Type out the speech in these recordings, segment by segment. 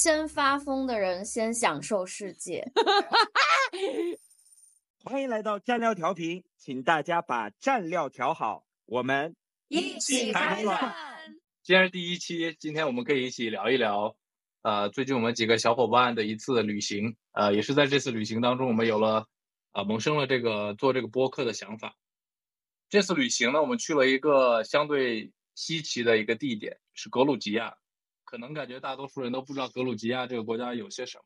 先发疯的人先享受世界。欢迎来到蘸料调频，请大家把蘸料调好，我们一起开饭。今天是第一期，今天我们可以一起聊一聊，呃，最近我们几个小伙伴的一次旅行，呃，也是在这次旅行当中，我们有了，啊、萌生了这个做这个播客的想法。这次旅行呢，我们去了一个相对稀奇的一个地点，是格鲁吉亚。可能感觉大多数人都不知道格鲁吉亚这个国家有些什么。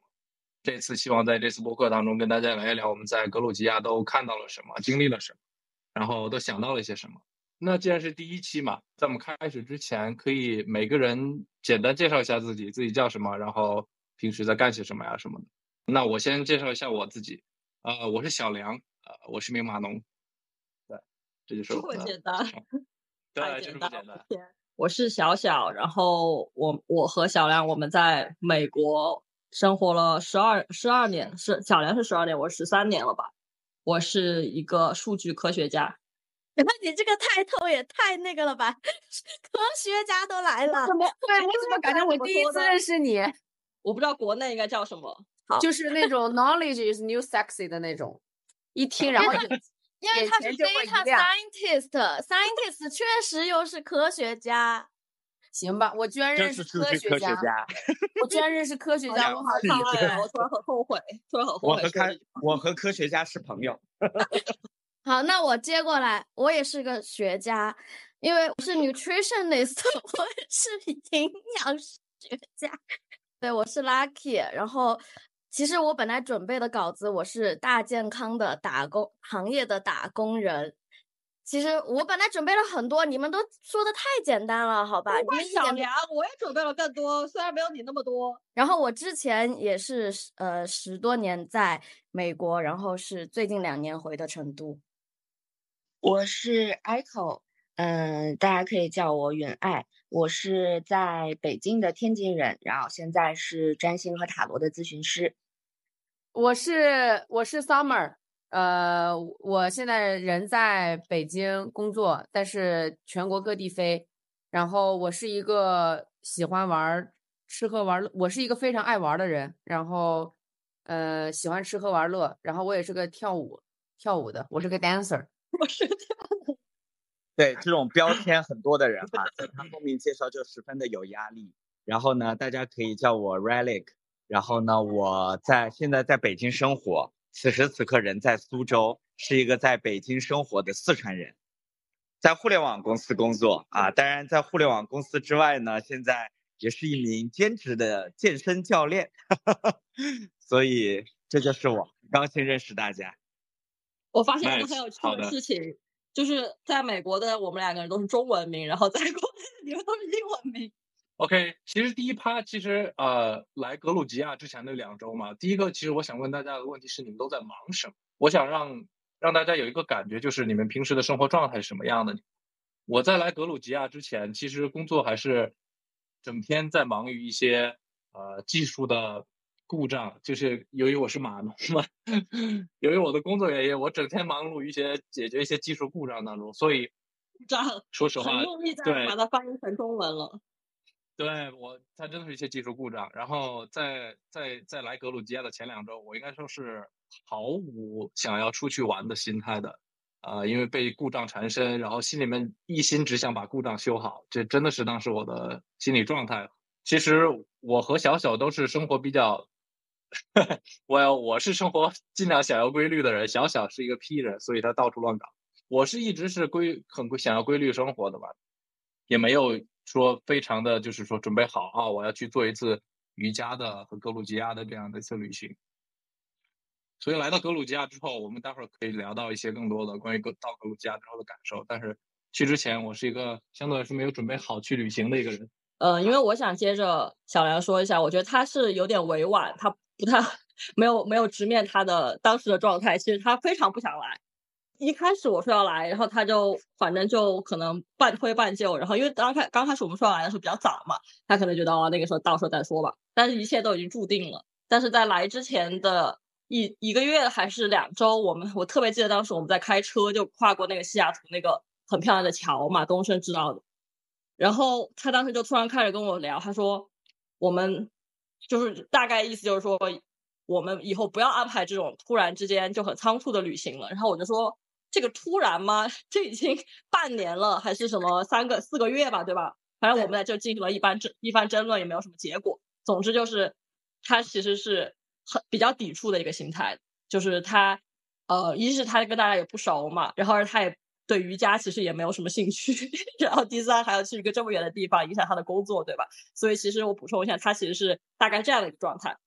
这次希望在这次播客当中跟大家聊一聊我们在格鲁吉亚都看到了什么，经历了什么，然后都想到了一些什么。那既然是第一期嘛，在我们开始之前，可以每个人简单介绍一下自己，自己叫什么，然后平时在干些什么呀什么的。那我先介绍一下我自己，呃，我是小梁，呃，我是名码农，对，这就是这我的么简单，太对，就是简单不简单我是小小，然后我我和小梁我们在美国生活了十二十二年，是小梁是十二年，我十三年了吧。我是一个数据科学家，那你这个太透也太那个了吧？科学家都来了，怎么？对，我怎么感觉我第一次认识你，我不知道国内应该叫什么。就是那种 knowledge is new sexy 的那种，一听然后就因为他是 data 亮 scientist，scientist 确实又是科学家。行吧，我居然认识科学家。我居然认识科学家，我好好惭愧啊我突然很后悔，突然很后悔我和科。我和科学家是朋友。好，那我接过来，我也是个学家，因为我是 nutritionist，我是营养学家。对，我是 Lucky。然后，其实我本来准备的稿子，我是大健康的打工行业的打工人。其实我本来准备了很多，你们都说的太简单了，好吧？你们一点都小梁，我也准备了更多，虽然没有你那么多。然后我之前也是呃十多年在美国，然后是最近两年回的成都。我是 Echo，嗯，大家可以叫我远爱。我是在北京的天津人，然后现在是占星和塔罗的咨询师。我是我是 Summer，呃，我现在人在北京工作，但是全国各地飞。然后我是一个喜欢玩、吃喝玩乐，我是一个非常爱玩的人。然后，呃，喜欢吃喝玩乐。然后我也是个跳舞跳舞的，我是个 dancer。我是跳舞 对这种标签很多的人哈，在他 后面介绍就十分的有压力。然后呢，大家可以叫我 Relic。然后呢，我在现在在北京生活，此时此刻人在苏州，是一个在北京生活的四川人，在互联网公司工作啊。当然，在互联网公司之外呢，现在也是一名兼职的健身教练。所以这就是我，很高兴认识大家。我发现一个很有趣的的事情，就是在美国的我们两个人都是中文名，然后在国内你们都是英文名。OK，其实第一趴其实呃来格鲁吉亚之前的两周嘛，第一个其实我想问大家的问题是你们都在忙什么？我想让让大家有一个感觉，就是你们平时的生活状态是什么样的。我在来格鲁吉亚之前，其实工作还是整天在忙于一些呃技术的故障，就是由于我是码农嘛，由于我的工作原因，我整天忙碌于一些解决一些技术故障当中，所以故障说实话很，用力在把它翻译成中文了。对我，它真的是一些技术故障。然后在在在来格鲁吉亚的前两周，我应该说是毫无想要出去玩的心态的，呃，因为被故障缠身，然后心里面一心只想把故障修好，这真的是当时我的心理状态。其实我和小小都是生活比较，我我是生活尽量想要规律的人，小小是一个 P 人，所以他到处乱搞。我是一直是规很规想要规律生活的吧，也没有说非常的就是说准备好啊，我要去做一次瑜伽的和格鲁吉亚的这样的一次旅行。所以来到格鲁吉亚之后，我们待会儿可以聊到一些更多的关于格到格鲁吉亚之后的感受。但是去之前，我是一个相对来说没有准备好去旅行的一个人。嗯，因为我想接着小梁说一下，我觉得他是有点委婉，他不太 没有没有直面他的当时的状态，其实他非常不想来。一开始我说要来，然后他就反正就可能半推半就，然后因为刚开刚开始我们说要来的时候比较早嘛，他可能觉得哦那个时候到时候再说吧，但是一切都已经注定了。但是在来之前的一一个月还是两周，我们我特别记得当时我们在开车就跨过那个西雅图那个很漂亮的桥嘛，东升知道的。然后他当时就突然开始跟我聊，他说我们就是大概意思就是说，我们以后不要安排这种突然之间就很仓促的旅行了。然后我就说，这个突然吗？这已经半年了，还是什么三个四个月吧，对吧？反正我们在这进行了一番争一番争论，也没有什么结果。总之就是，他其实是很比较抵触的一个心态，就是他呃，一是他跟大家也不熟嘛，然后他也。对瑜伽其实也没有什么兴趣，然后第三还要去一个这么远的地方，影响他的工作，对吧？所以其实我补充一下，他其实是大概这样的一个状态。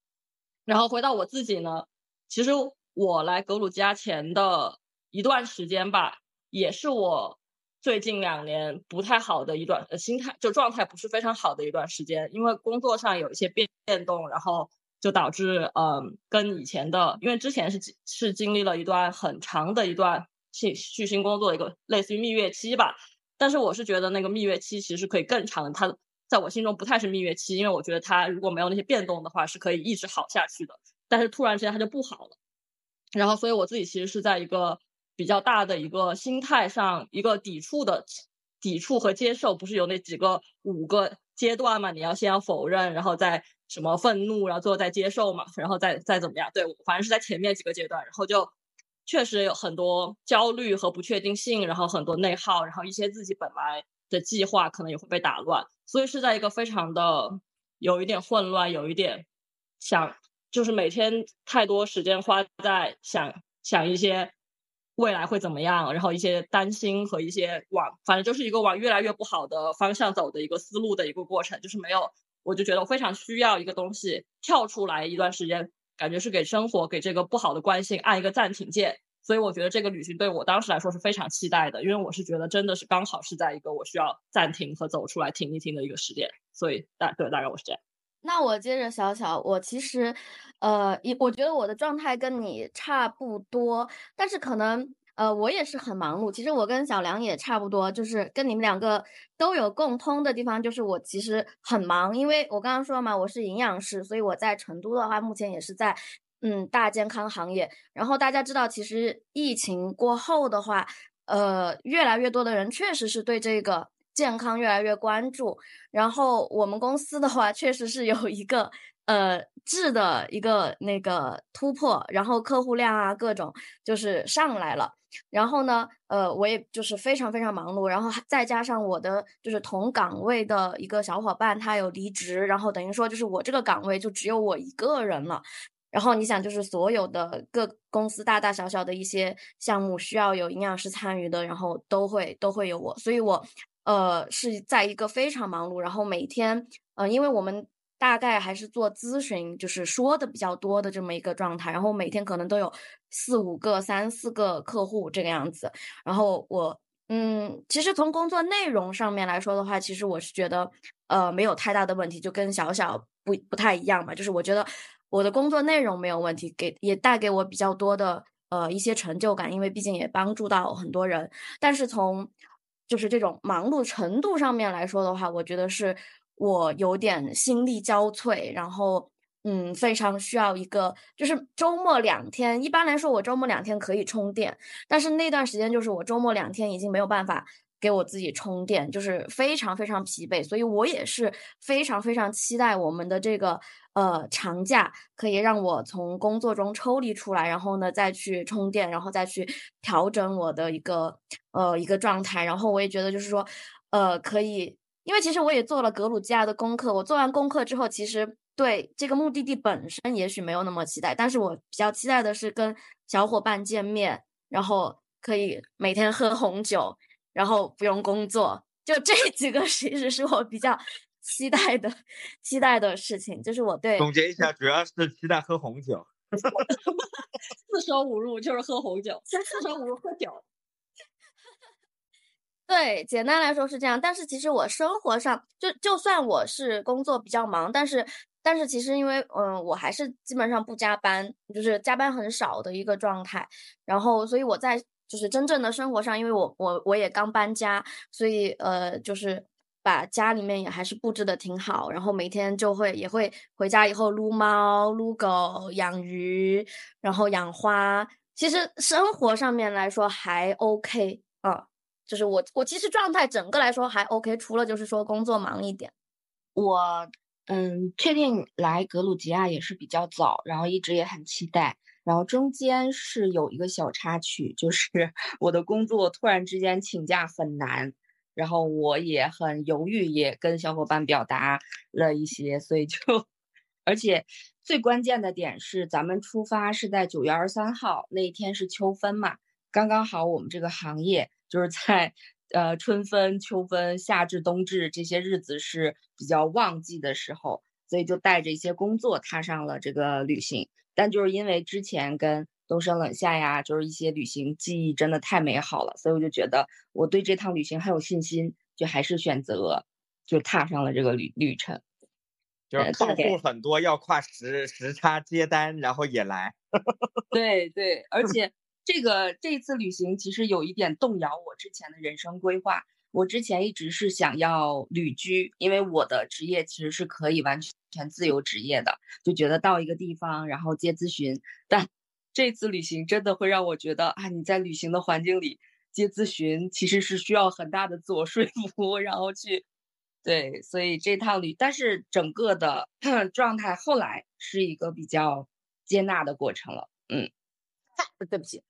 然后回到我自己呢，其实我来格鲁吉亚前的一段时间吧，也是我最近两年不太好的一段呃心态，就状态不是非常好的一段时间，因为工作上有一些变变动，然后就导致嗯跟以前的，因为之前是是经历了一段很长的一段。新续新工作的一个类似于蜜月期吧，但是我是觉得那个蜜月期其实可以更长，它在我心中不太是蜜月期，因为我觉得它如果没有那些变动的话是可以一直好下去的，但是突然之间它就不好了，然后所以我自己其实是在一个比较大的一个心态上一个抵触的抵触和接受，不是有那几个五个阶段嘛？你要先要否认，然后再什么愤怒，然后最后再接受嘛，然后再再怎么样？对，反正是在前面几个阶段，然后就。确实有很多焦虑和不确定性，然后很多内耗，然后一些自己本来的计划可能也会被打乱，所以是在一个非常的有一点混乱，有一点想就是每天太多时间花在想想一些未来会怎么样，然后一些担心和一些往反正就是一个往越来越不好的方向走的一个思路的一个过程，就是没有我就觉得我非常需要一个东西跳出来一段时间。感觉是给生活给这个不好的惯性按一个暂停键，所以我觉得这个旅行对我当时来说是非常期待的，因为我是觉得真的是刚好是在一个我需要暂停和走出来停一停的一个时间，所以大对大概我是这样。那我接着小小，我其实，呃，一我觉得我的状态跟你差不多，但是可能。呃，我也是很忙碌。其实我跟小梁也差不多，就是跟你们两个都有共通的地方，就是我其实很忙。因为我刚刚说了嘛，我是营养师，所以我在成都的话，目前也是在嗯大健康行业。然后大家知道，其实疫情过后的话，呃，越来越多的人确实是对这个健康越来越关注。然后我们公司的话，确实是有一个。呃，质的一个那个突破，然后客户量啊，各种就是上来了。然后呢，呃，我也就是非常非常忙碌，然后再加上我的就是同岗位的一个小伙伴，他有离职，然后等于说就是我这个岗位就只有我一个人了。然后你想，就是所有的各公司大大小小的一些项目需要有营养师参与的，然后都会都会有我，所以我呃是在一个非常忙碌，然后每天呃，因为我们。大概还是做咨询，就是说的比较多的这么一个状态，然后每天可能都有四五个、三四个客户这个样子。然后我，嗯，其实从工作内容上面来说的话，其实我是觉得，呃，没有太大的问题，就跟小小不不太一样嘛。就是我觉得我的工作内容没有问题，给也带给我比较多的呃一些成就感，因为毕竟也帮助到很多人。但是从就是这种忙碌程度上面来说的话，我觉得是。我有点心力交瘁，然后嗯，非常需要一个，就是周末两天。一般来说，我周末两天可以充电，但是那段时间就是我周末两天已经没有办法给我自己充电，就是非常非常疲惫。所以我也是非常非常期待我们的这个呃长假，可以让我从工作中抽离出来，然后呢再去充电，然后再去调整我的一个呃一个状态。然后我也觉得就是说，呃，可以。因为其实我也做了格鲁吉亚的功课，我做完功课之后，其实对这个目的地本身也许没有那么期待，但是我比较期待的是跟小伙伴见面，然后可以每天喝红酒，然后不用工作，就这 几个其实是我比较期待的期待的事情，就是我对总结一下，主要是期待喝红酒，四舍五入就是喝红酒，四舍五入喝酒。对，简单来说是这样。但是其实我生活上，就就算我是工作比较忙，但是但是其实因为嗯，我还是基本上不加班，就是加班很少的一个状态。然后，所以我在就是真正的生活上，因为我我我也刚搬家，所以呃，就是把家里面也还是布置的挺好。然后每天就会也会回家以后撸猫、撸狗、养鱼，然后养花。其实生活上面来说还 OK 啊。就是我，我其实状态整个来说还 OK，除了就是说工作忙一点。我嗯，确定来格鲁吉亚也是比较早，然后一直也很期待。然后中间是有一个小插曲，就是 我的工作突然之间请假很难，然后我也很犹豫，也跟小伙伴表达了一些，所以就，而且最关键的点是，咱们出发是在九月二十三号那一天是秋分嘛，刚刚好我们这个行业就是在呃春分、秋分、夏至、冬至这些日子是比较旺季的时候，所以就带着一些工作踏上了这个旅行。但就是因为之前跟东升冷夏呀，就是一些旅行记忆真的太美好了，所以我就觉得我对这趟旅行很有信心，就还是选择就踏上了这个旅旅程。就是客户很多，要跨时时差接单，然后也来。对对，而 且这个这次旅行其实有一点动摇我之前的人生规划。我之前一直是想要旅居，因为我的职业其实是可以完全自由职业的，就觉得到一个地方然后接咨询。但这次旅行真的会让我觉得啊，你在旅行的环境里接咨询其实是需要很大的自我说服，然后去对，所以这趟旅，但是整个的 状态后来是一个比较接纳的过程了。嗯，对不起。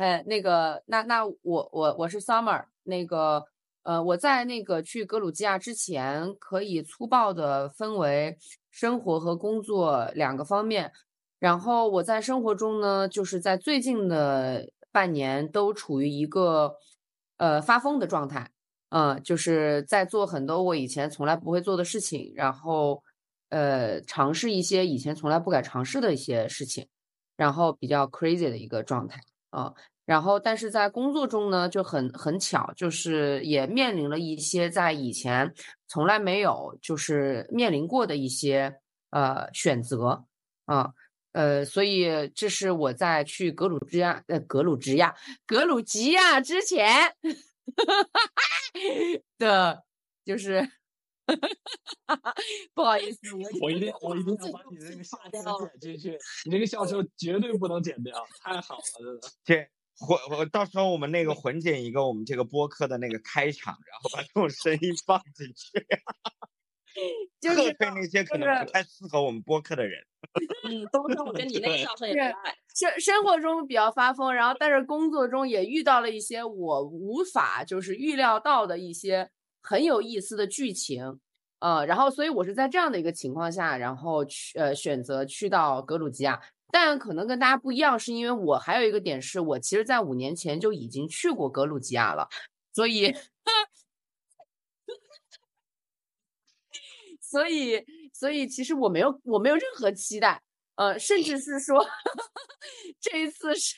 嘿，那个，那那我我我是 Summer，那个，呃，我在那个去格鲁吉亚之前，可以粗暴的分为生活和工作两个方面。然后我在生活中呢，就是在最近的半年都处于一个呃发疯的状态，嗯，就是在做很多我以前从来不会做的事情，然后呃尝试一些以前从来不敢尝试的一些事情，然后比较 crazy 的一个状态。啊，然后但是在工作中呢，就很很巧，就是也面临了一些在以前从来没有就是面临过的一些呃选择啊，呃，所以这是我在去格鲁吉亚呃格鲁吉亚格鲁吉亚之前 的，就是 不好意思，我一定我一定要把你那个笑声剪进去，你那个笑声绝对不能剪掉，太好了，真的。这混我到时候我们那个混剪一个我们这个播客的那个开场，然后把这种声音放进去，就是对那些可能不太适合我们播客的人。嗯，东升，我觉得你那个笑声也可爱。生生活中比较发疯，然后但是工作中也遇到了一些我无法就是预料到的一些。很有意思的剧情，呃，然后所以我是在这样的一个情况下，然后去呃选择去到格鲁吉亚，但可能跟大家不一样，是因为我还有一个点是我其实在五年前就已经去过格鲁吉亚了，所以，所以所以其实我没有我没有任何期待，呃，甚至是说 这一次是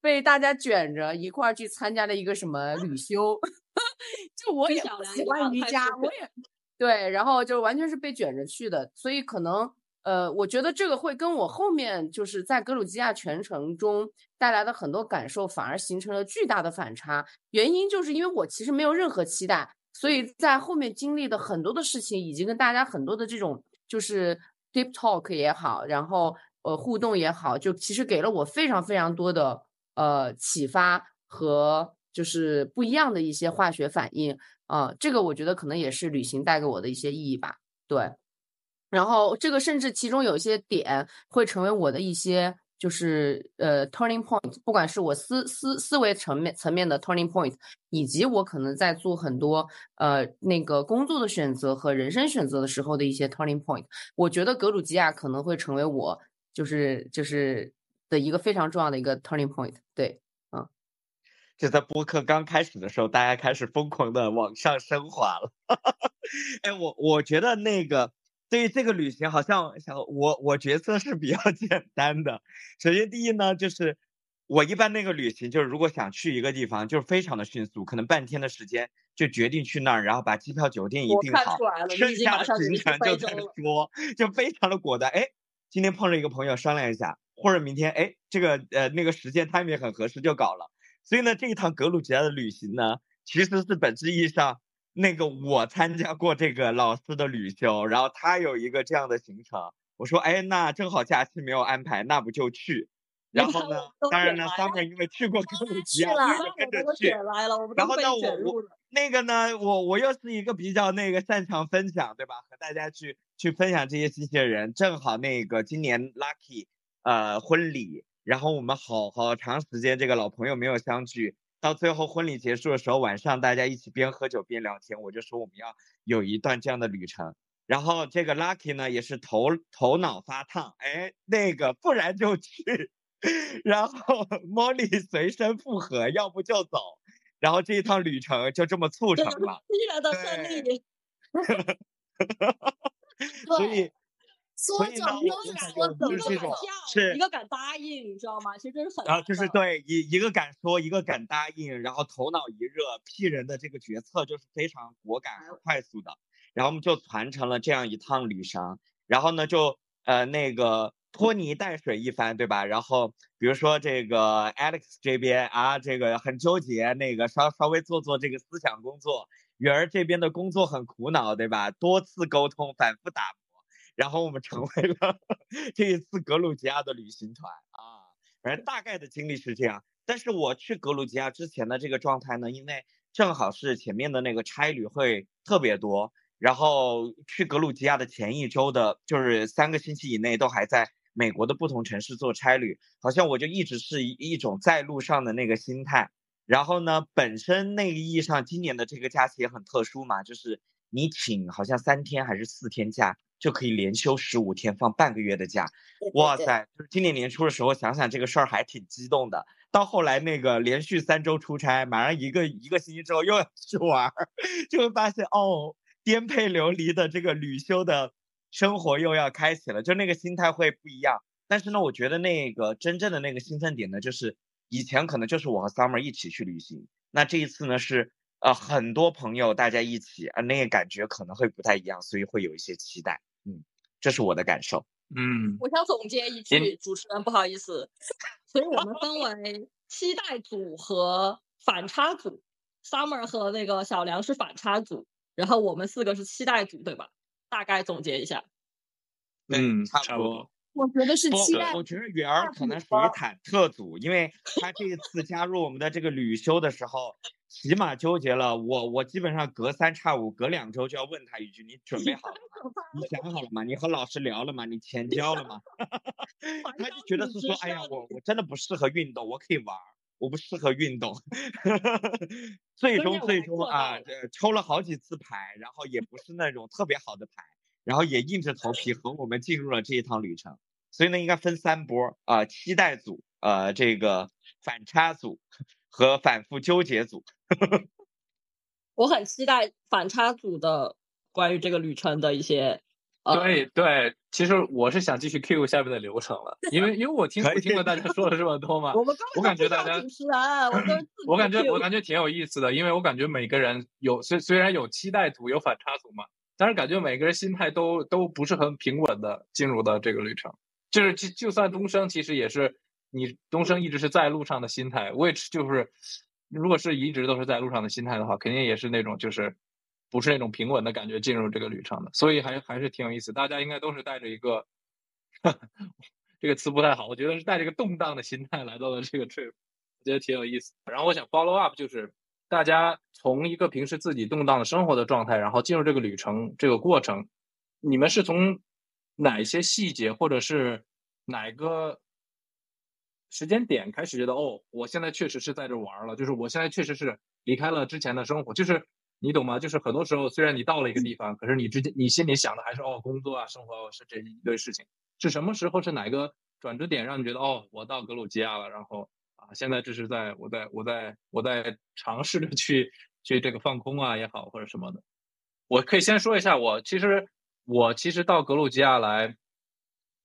被大家卷着一块儿去参加了一个什么旅修。就我也喜欢瑜伽，我也对，然后就完全是被卷着去的，所以可能呃，我觉得这个会跟我后面就是在格鲁吉亚全程中带来的很多感受反而形成了巨大的反差。原因就是因为我其实没有任何期待，所以在后面经历的很多的事情，以及跟大家很多的这种就是 deep talk 也好，然后呃互动也好，就其实给了我非常非常多的呃启发和。就是不一样的一些化学反应啊，这个我觉得可能也是旅行带给我的一些意义吧。对，然后这个甚至其中有一些点会成为我的一些就是呃 turning point，不管是我思思思维层面层面的 turning point，以及我可能在做很多呃那个工作的选择和人生选择的时候的一些 turning point，我觉得格鲁吉亚可能会成为我就是就是的一个非常重要的一个 turning point。对。嗯就在播客刚开始的时候，大家开始疯狂的往上升华了。哎，我我觉得那个对于这个旅行，好像想我我角色是比较 简单的。首先第一呢，就是我一般那个旅行，就是如果想去一个地方，就是非常的迅速，可能半天的时间就决定去那儿，然后把机票、酒店一订好，剩下的行程就再说，就非常的果断。哎，今天碰着一个朋友商量一下，或者明天哎这个呃那个时间 timing 很合适就搞了。所以呢，这一趟格鲁吉亚的旅行呢，其实是本质意义上那个我参加过这个老师的旅修，然后他有一个这样的行程，我说，哎，那正好假期没有安排，那不就去？然后呢，当然呢，Summer 因为去过格鲁 吉亚，然后呢，我我。那个呢，我我又是一个比较那个擅长分享，对吧？和大家去去分享这些信息的人，正好那个今年 Lucky 呃婚礼，然后我们好好长时间这个老朋友没有相聚，到最后婚礼结束的时候，晚上大家一起边喝酒边聊天，我就说我们要有一段这样的旅程。然后这个 Lucky 呢也是头头脑发烫，哎，那个不然就去，然后 Molly 随身附和，要不就走。然后这一趟旅程就这么促成了，对利。所以说走就说走一个敢跳，一个敢答应，你知道吗？其实这是很然后难的就是对一一个敢说，一个敢答应，然后头脑一热，批人的这个决策就是非常果敢和快速的，然后我们就传承了这样一趟旅程，然后呢就呃那个拖泥带水一番，对吧？然后比如说这个 Alex 这边啊，这个很纠结，那个稍稍微做做这个思想工作，雨儿这边的工作很苦恼，对吧？多次沟通，反复打磨。然后我们成为了这一次格鲁吉亚的旅行团啊，反正大概的经历是这样。但是我去格鲁吉亚之前的这个状态呢，因为正好是前面的那个差旅会特别多，然后去格鲁吉亚的前一周的，就是三个星期以内都还在美国的不同城市做差旅，好像我就一直是一一种在路上的那个心态。然后呢，本身那个意义上，今年的这个假期也很特殊嘛，就是你请好像三天还是四天假，就可以连休十五天，放半个月的假。对对对哇塞，就是今年年初的时候想想这个事儿还挺激动的。到后来那个连续三周出差，马上一个一个星期之后又要去玩儿，就会发现哦，颠沛流离的这个旅休的生活又要开启了，就那个心态会不一样。但是呢，我觉得那个真正的那个兴奋点呢，就是以前可能就是我和 Summer 一起去旅行，那这一次呢是呃很多朋友大家一起，啊、那个感觉可能会不太一样，所以会有一些期待。嗯，这是我的感受。嗯，我想总结一句，主持人不好意思，所以我们分为期待组和反差组，Summer 和那个小梁是反差组，然后我们四个是期待组，对吧？大概总结一下，嗯，差不多。我觉得是期待我觉得圆儿可能属于忐忑组，因为他这一次加入我们的这个旅修的时候，起码纠结了。我我基本上隔三差五、隔两周就要问他一句：“你准备好了吗？你想好了吗？你和老师聊了吗？你钱 交了吗？”他就觉得是说：“哎呀，我我真的不适合运动，我可以玩儿，我不适合运动。”最终最终啊，抽了好几次牌，然后也不是那种特别好的牌，然后也硬着头皮和我们进入了这一趟旅程。所以呢，应该分三波啊、期待组、呃，这个反差组和反复纠结组。我很期待反差组的关于这个旅程的一些。呃，对对，其实我是想继续 Q 下面的流程了，因为因为我听 我听了大家说了这么多嘛，我们根 我感觉大家主持人，我都我感觉我感觉挺有意思的，因为我感觉每个人有虽虽然有期待组有反差组嘛，但是感觉每个人心态都都不是很平稳的进入到这个旅程。就是就就算东升，其实也是你东升一直是在路上的心态，，which 就是，如果是一直都是在路上的心态的话，肯定也是那种就是不是那种平稳的感觉进入这个旅程的，所以还还是挺有意思。大家应该都是带着一个 这个词不太好，我觉得是带着一个动荡的心态来到了这个 trip，我觉得挺有意思。然后我想 follow up 就是大家从一个平时自己动荡的生活的状态，然后进入这个旅程这个过程，你们是从哪些细节或者是哪个时间点开始觉得哦，我现在确实是在这玩儿了，就是我现在确实是离开了之前的生活，就是你懂吗？就是很多时候虽然你到了一个地方，可是你之前你心里想的还是哦工作啊生活啊是这一堆事情，是什么时候是哪个转折点让你觉得哦我到格鲁吉亚了，然后啊现在这是在我在我在我在尝试着去去这个放空啊也好或者什么的，我可以先说一下我其实我其实到格鲁吉亚来。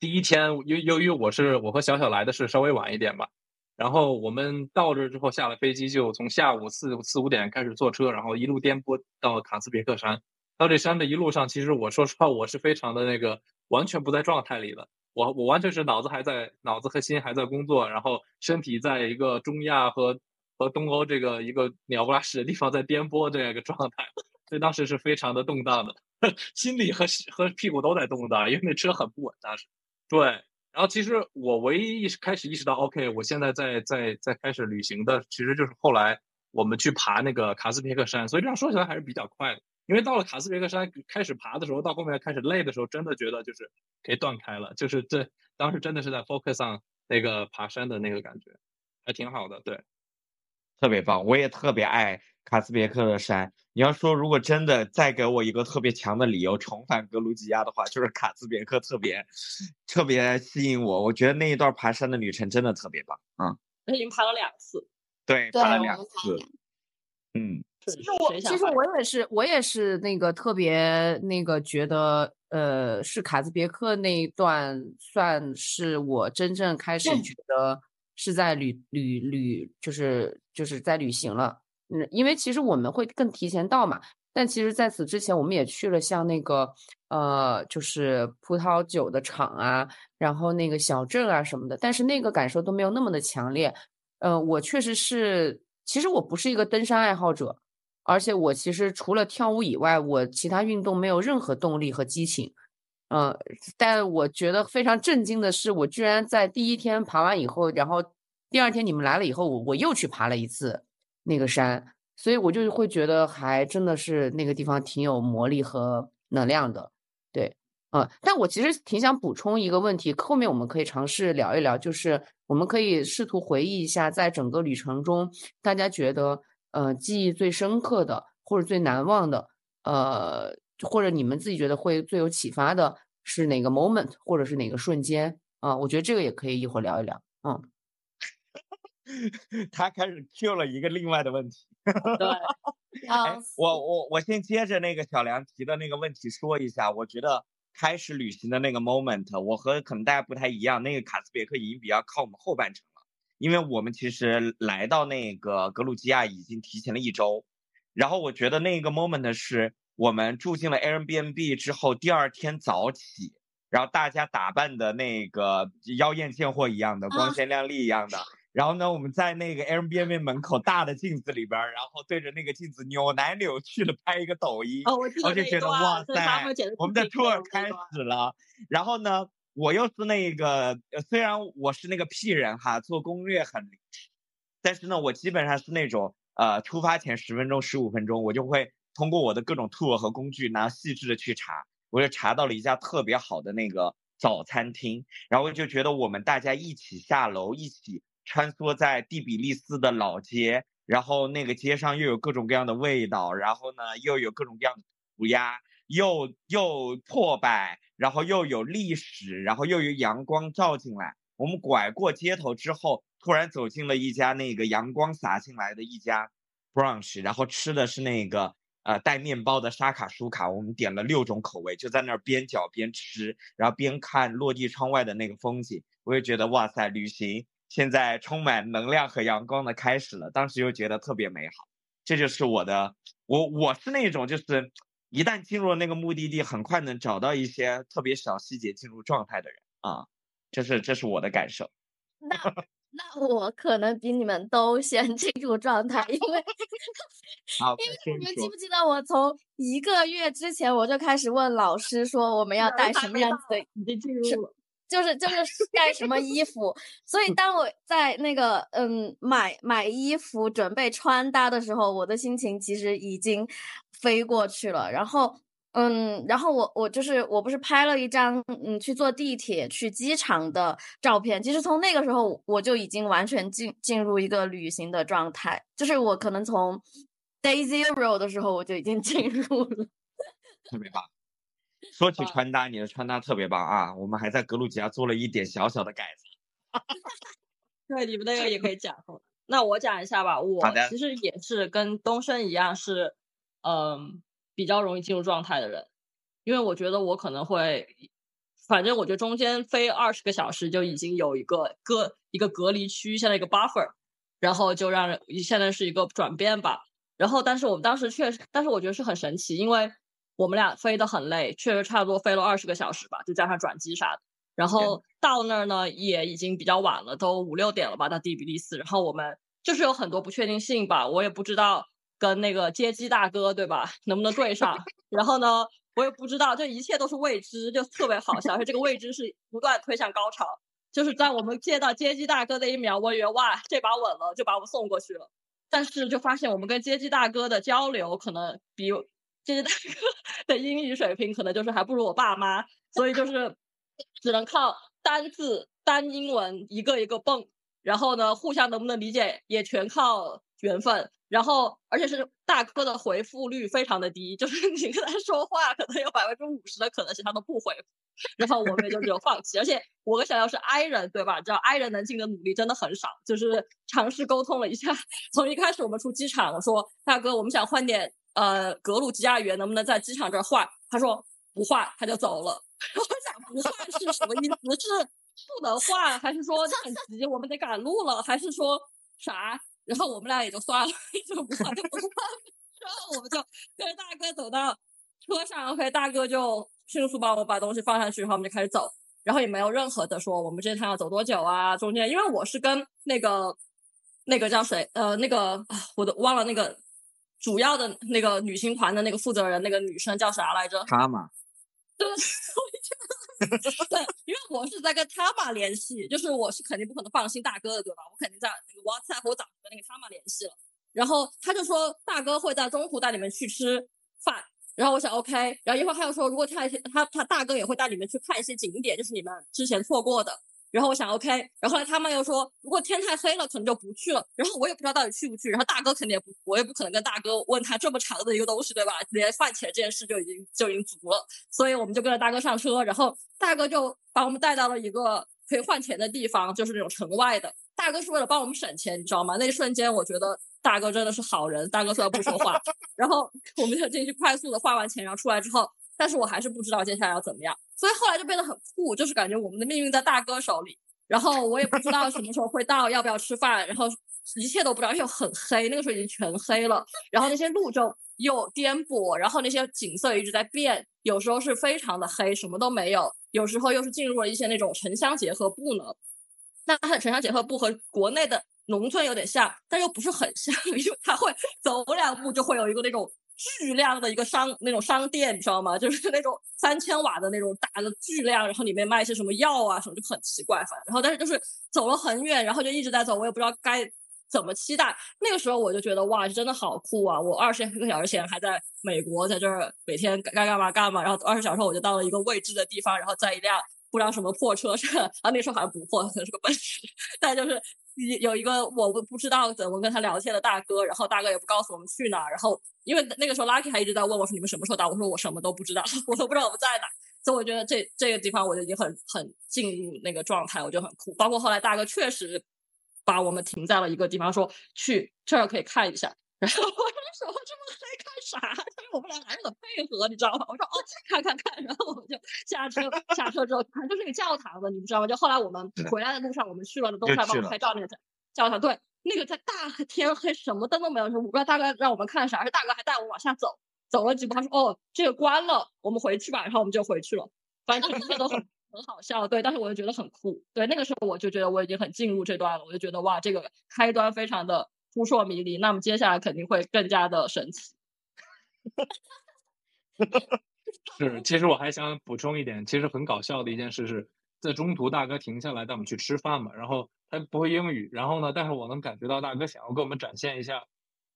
第一天，由由于我是我和小小来的是稍微晚一点吧，然后我们到这之后下了飞机，就从下午四四五点开始坐车，然后一路颠簸到卡斯别克山。到这山的一路上，其实我说实话，我是非常的那个完全不在状态里的，我我完全是脑子还在脑子和心还在工作，然后身体在一个中亚和和东欧这个一个鸟不拉屎的地方在颠簸这样一个状态，所以当时是非常的动荡的，心里和和屁股都在动荡，因为那车很不稳当时。对，然后其实我唯一意识开始意识到，OK，我现在在在在开始旅行的，其实就是后来我们去爬那个卡斯皮克山，所以这样说起来还是比较快的。因为到了卡斯皮克山开始爬的时候，到后面开始累的时候，真的觉得就是给断开了，就是这当时真的是在 focus on 那个爬山的那个感觉，还挺好的，对。特别棒，我也特别爱卡斯别克的山。你要说如果真的再给我一个特别强的理由重返格鲁吉亚的话，就是卡斯别克特别特别吸引我。我觉得那一段爬山的旅程真的特别棒。嗯，已经爬了两次，对，对爬了两次。嗯，其实我其实我也是我也是那个特别那个觉得呃是卡兹别克那一段算是我真正开始觉得是在旅旅旅就是就是在旅行了，嗯，因为其实我们会更提前到嘛，但其实在此之前我们也去了像那个呃就是葡萄酒的厂啊，然后那个小镇啊什么的，但是那个感受都没有那么的强烈，呃，我确实是。其实我不是一个登山爱好者，而且我其实除了跳舞以外，我其他运动没有任何动力和激情。嗯，但我觉得非常震惊的是，我居然在第一天爬完以后，然后第二天你们来了以后，我我又去爬了一次那个山，所以我就会觉得还真的是那个地方挺有魔力和能量的。对，嗯，但我其实挺想补充一个问题，后面我们可以尝试聊一聊，就是我们可以试图回忆一下，在整个旅程中，大家觉得呃记忆最深刻的，或者最难忘的，呃，或者你们自己觉得会最有启发的是哪个 moment，或者是哪个瞬间啊？我觉得这个也可以一会儿聊一聊。嗯，他开始 Q 了一个另外的问题。对，哎，我我我先接着那个小梁提的那个问题说一下，我觉得开始旅行的那个 moment，我和可能大家不太一样，那个卡斯别克已经比较靠我们后半程了，因为我们其实来到那个格鲁吉亚已经提前了一周，然后我觉得那个 moment 是我们住进了 Airbnb 之后，第二天早起，然后大家打扮的那个妖艳贱货一样的，光鲜亮丽一样的。然后呢，我们在那个 Airbnb 门口大的镜子里边，然后对着那个镜子扭来扭去的拍一个抖音，哦，我就觉得哇塞，我们的 tour 开始了。然后呢，我又是那个，虽然我是那个屁人哈，做攻略很，但是呢，我基本上是那种呃，出发前十分钟、十五分钟，我就会通过我的各种 tour 和工具，然后细致的去查，我就查到了一家特别好的那个早餐厅，然后我就觉得我们大家一起下楼，一起。穿梭在第比利斯的老街，然后那个街上又有各种各样的味道，然后呢又有各种各样的涂鸦，又又破败，然后又有历史，然后又有阳光照进来。我们拐过街头之后，突然走进了一家那个阳光洒进来的一家 brunch，然后吃的是那个呃带面包的沙卡舒卡。我们点了六种口味，就在那儿边嚼边吃，然后边看落地窗外的那个风景。我也觉得哇塞，旅行。现在充满能量和阳光的开始了，当时又觉得特别美好，这就是我的，我我是那种就是一旦进入了那个目的地，很快能找到一些特别小细节进入状态的人啊，这是这是我的感受。那那我可能比你们都先进入状态，因为 好，因为你们记不记得我从一个月之前我就开始问老师说我们要带什么样子的，已经进入了。就是就是 带什么衣服，所以当我在那个嗯买买衣服准备穿搭的时候，我的心情其实已经飞过去了。然后嗯，然后我我就是我不是拍了一张嗯去坐地铁去机场的照片，其实从那个时候我就已经完全进进入一个旅行的状态，就是我可能从 day zero 的时候我就已经 进入了，特别棒。说起穿搭，你的穿搭特别棒啊！我们还在格鲁吉亚做了一点小小的改造。对，你们那个也可以讲。那我讲一下吧。我其实也是跟东升一样，是嗯比较容易进入状态的人，因为我觉得我可能会，反正我觉得中间飞二十个小时就已经有一个隔一个隔离区，现在一个 buffer，然后就让人现在是一个转变吧。然后，但是我们当时确实，但是我觉得是很神奇，因为。我们俩飞得很累，确实差不多飞了二十个小时吧，就加上转机啥的。然后到那儿呢，也已经比较晚了，都五六点了吧，到第比利斯。然后我们就是有很多不确定性吧，我也不知道跟那个接机大哥对吧，能不能对上。然后呢，我也不知道，这一切都是未知，就特别好笑。而且这个未知是不断推向高潮，就是在我们见到接机大哥的一秒，我以为哇，这把稳了，就把我们送过去了。但是就发现我们跟接机大哥的交流，可能比接机大哥的英语水平，可能就是还不如我爸妈，所以就是只能靠单字单英文一个一个蹦，然后呢，互相能不能理解也全靠缘分。然后，而且是大哥的回复率非常的低，就是 你跟他说话，可能有百分之五十的可能性他都不回复，然后我们也就只有放弃。而且我跟小姚是 I 人，对吧？只要 I 人能尽的努力真的很少，就是尝试沟通了一下。从一开始我们出机场，我说大哥，我们想换点呃格鲁吉亚元，能不能在机场这儿换？他说不换，他就走了。我想不换是什么意思？是不能换，还是说很急，我们得赶路了，还是说啥？然后我们俩也就算了，就不换就不换。然后我们就跟着大哥走到车上，OK，大哥就迅速帮我把东西放上去，然后我们就开始走。然后也没有任何的说我们这趟要走多久啊，中间因为我是跟那个那个叫谁呃那个我都忘了那个主要的那个旅行团的那个负责人那个女生叫啥来着？他嘛，对，对，因为我是在跟他妈联系，就是我是肯定不可能放心大哥的，对吧？我肯定在那个 WhatsApp 我早就跟那个他妈联系了，然后他就说大哥会在中途带你们去吃饭，然后我想 OK，然后一会儿他又说如果他他他大哥也会带你们去看一些景点，就是你们之前错过的。然后我想 OK，然后后来他们又说，如果天太黑了，可能就不去了。然后我也不知道到底去不去。然后大哥肯定也不，我也不可能跟大哥问他这么长的一个东西，对吧？连饭钱这件事就已经就已经足了。所以我们就跟着大哥上车，然后大哥就把我们带到了一个可以换钱的地方，就是那种城外的。大哥是为了帮我们省钱，你知道吗？那一瞬间我觉得大哥真的是好人。大哥虽然不说话，然后我们就进去快速的换完钱，然后出来之后，但是我还是不知道接下来要怎么样。所以后来就变得很酷，就是感觉我们的命运在大哥手里。然后我也不知道什么时候会到，要不要吃饭，然后一切都不知道，又很黑，那个时候已经全黑了。然后那些路就又颠簸，然后那些景色一直在变，有时候是非常的黑，什么都没有；有时候又是进入了一些那种城乡结合部呢。那它的城乡结合部和国内的农村有点像，但又不是很像，因为它会走两步就会有一个那种。巨量的一个商那种商店，你知道吗？就是那种三千瓦的那种大的巨量，然后里面卖一些什么药啊什么，就很奇怪。反正，然后但是就是走了很远，然后就一直在走，我也不知道该怎么期待。那个时候我就觉得哇，真的好酷啊！我二十个小时前还在美国，在这儿每天该干嘛干嘛，然后二十小时后我就到了一个未知的地方，然后在一辆不知道什么破车上，啊，那时候好像不破，可能是个奔驰，但就是有一个我不知道怎么跟他聊天的大哥，然后大哥也不告诉我们去哪儿，然后。因为那个时候，Lucky 还一直在问我说：“你们什么时候到？”我说：“我什么都不知道，我都不知道我们在哪。”所以我觉得这这个地方我就已经很很进入那个状态，我就很酷。包括后来大哥确实把我们停在了一个地方，说去这儿可以看一下。然后我说：“什么这么黑看啥？”因为我们俩还是很配合，你知道吗？我说：“哦，看看看。”然后我们就下车，下车之后反正就是个教堂的，你知道吗？就后来我们回来的路上，我们去了东山帮我拍照那个教堂，对。那个在大天黑，什么灯都没有，我不知道大哥让我们看啥，是大哥还带我们往下走，走了几步，他说：“哦，这个关了，我们回去吧。”然后我们就回去了。反正一切都很很好笑，对，但是我就觉得很酷，对，那个时候我就觉得我已经很进入这段了，我就觉得哇，这个开端非常的扑朔迷离，那么接下来肯定会更加的神奇。是，其实我还想补充一点，其实很搞笑的一件事是在中途大哥停下来带我们去吃饭嘛，然后。他不会英语，然后呢？但是我能感觉到大哥想要给我们展现一下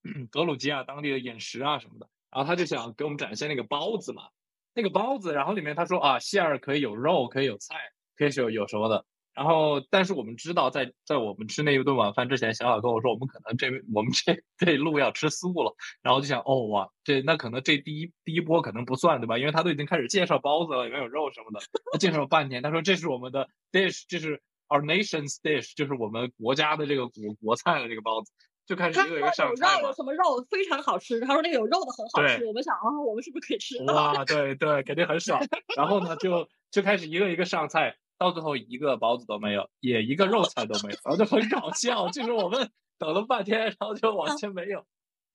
格鲁吉亚当地的饮食啊什么的，然后他就想给我们展现那个包子嘛，那个包子，然后里面他说啊，馅儿可以有肉，可以有菜，可以有有什么的。然后，但是我们知道，在在我们吃那一顿晚饭之前，小小跟我说，我们可能这我们这这路要吃素了。然后就想，哦哇，这那可能这第一第一波可能不算对吧？因为他都已经开始介绍包子了，里面有肉什么的，他介绍了半天，他说这是我们的 dish，这是。Our nation's dish 就是我们国家的这个国国菜的这个包子，就开始一个一个上菜有什么肉非常好吃，他说那个有肉的很好吃。我们想啊，我们是不是可以吃？哇，对对，肯定很爽。然后呢，就就开始一个一个上菜，到最后一个包子都没有，也一个肉菜都没有，然后就很搞笑。就是我们等了半天，然后就完全没有。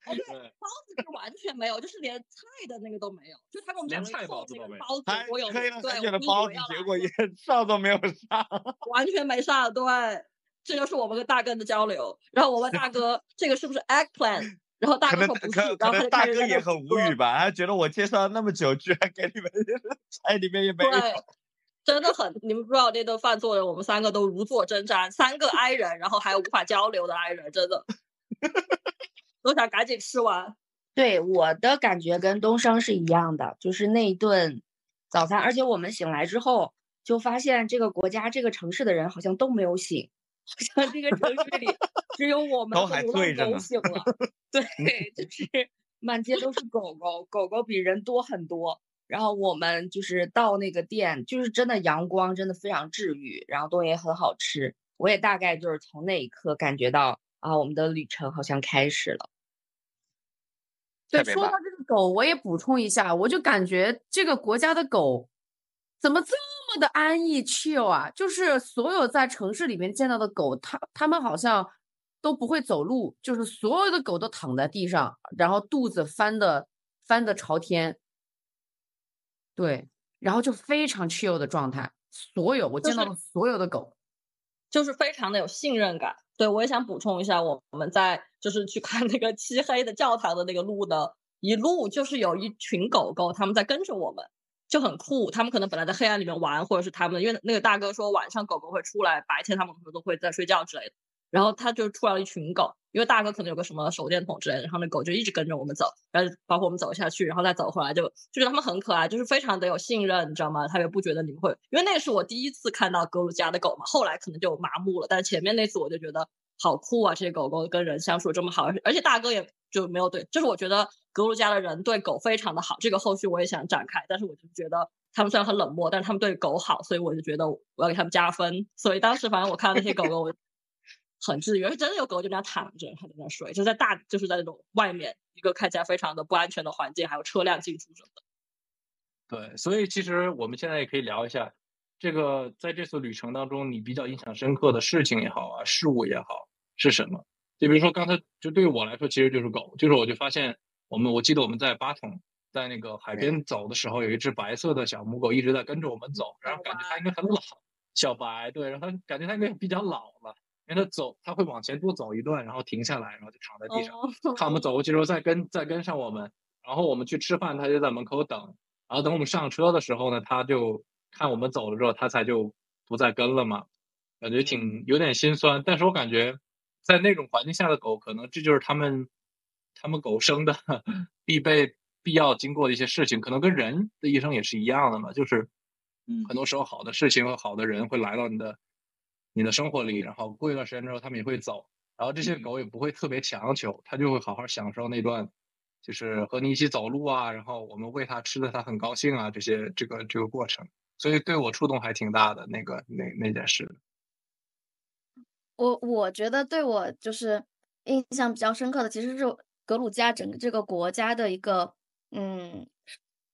哦，对，包子是完全没有，就是连菜的那个都没有，就他给我们连菜包子都没有，包子我有，对，的包子结果也 上都没有上，完全没上，对，这就是我们跟大哥的交流。然后我问大哥，这个是不是 eggplant？然后大哥说不是，然后大哥也很无语吧，他觉得我介绍了那么久，居然给你们菜里面也没有。对，真的很，你们不知道那顿饭做的，我们三个都如坐针毡，三个 i 人，然后还有无法交流的 i 人，真的都想赶紧吃完。对，我的感觉跟东升是一样的，就是那一顿早餐，而且我们醒来之后就发现这个国家、这个城市的人好像都没有醒，好像这个城市里 只有我们都还和流醉着呢浪狗醒了。对，就是满街都是狗狗，狗狗比人多很多。然后我们就是到那个店，就是真的阳光真的非常治愈，然后东西也很好吃。我也大概就是从那一刻感觉到啊，我们的旅程好像开始了。对，说到这个狗，我也补充一下，我就感觉这个国家的狗怎么这么的安逸 chill 啊？就是所有在城市里面见到的狗，它它们好像都不会走路，就是所有的狗都躺在地上，然后肚子翻的翻的朝天，对，然后就非常 chill 的状态。所有我见到的所有的狗，就是非常的有信任感。对我也想补充一下，我们在就是去看那个漆黑的教堂的那个路的一路，就是有一群狗狗，他们在跟着我们，就很酷。他们可能本来在黑暗里面玩，或者是他们因为那个大哥说晚上狗狗会出来，白天他们可能都会在睡觉之类的。然后他就出来了一群狗，因为大哥可能有个什么手电筒之类的，然后那狗就一直跟着我们走，然后包括我们走下去，然后再走回来，就就觉得他们很可爱，就是非常的有信任，你知道吗？他也不觉得你们会，因为那是我第一次看到格鲁吉亚的狗嘛，后来可能就麻木了，但是前面那次我就觉得好酷啊，这些狗狗跟人相处这么好，而且而且大哥也就没有对，就是我觉得格鲁吉亚的人对狗非常的好，这个后续我也想展开，但是我就觉得。他们虽然很冷漠，但是他们对狗好，所以我就觉得我要给他们加分。所以当时反正我看到那些狗狗，我很治愈，而且真的有狗就这样躺着，还在那睡，就在大就是在那种外面一个看起来非常的不安全的环境，还有车辆进出什么的。对，所以其实我们现在也可以聊一下，这个在这次旅程当中，你比较印象深刻的事情也好啊，事物也好是什么？就比如说刚才，就对于我来说，其实就是狗，就是我就发现我们，我记得我们在巴统，在那个海边走的时候，有一只白色的小母狗一直在跟着我们走，然后感觉它应该很老，小白，对，然后它感觉它应该比较老了，因为它走，它会往前多走一段，然后停下来，然后就躺在地上。哦，看我们走过去之后再跟再跟上我们，然后我们去吃饭，他就在门口等，然后等我们上车的时候呢，他就看我们走了之后，他才就不再跟了嘛，感觉挺有点心酸。但是我感觉在那种环境下的狗，可能这就是他们他们狗生的 必备必要经过的一些事情，可能跟人的一生也是一样的嘛，就是嗯。很多时候好的事情和好的人会来到你的你的生活里，然后过一段时间之后他们也会走。然后这些狗也不会特别强求，它就会好好享受那段，就是和你一起走路啊，然后我们喂它吃的，它很高兴啊，这些这个这个过程，所以对我触动还挺大的那个那那件事。我我觉得对我就是印象比较深刻的，其实是格鲁吉亚整个这个国家的一个嗯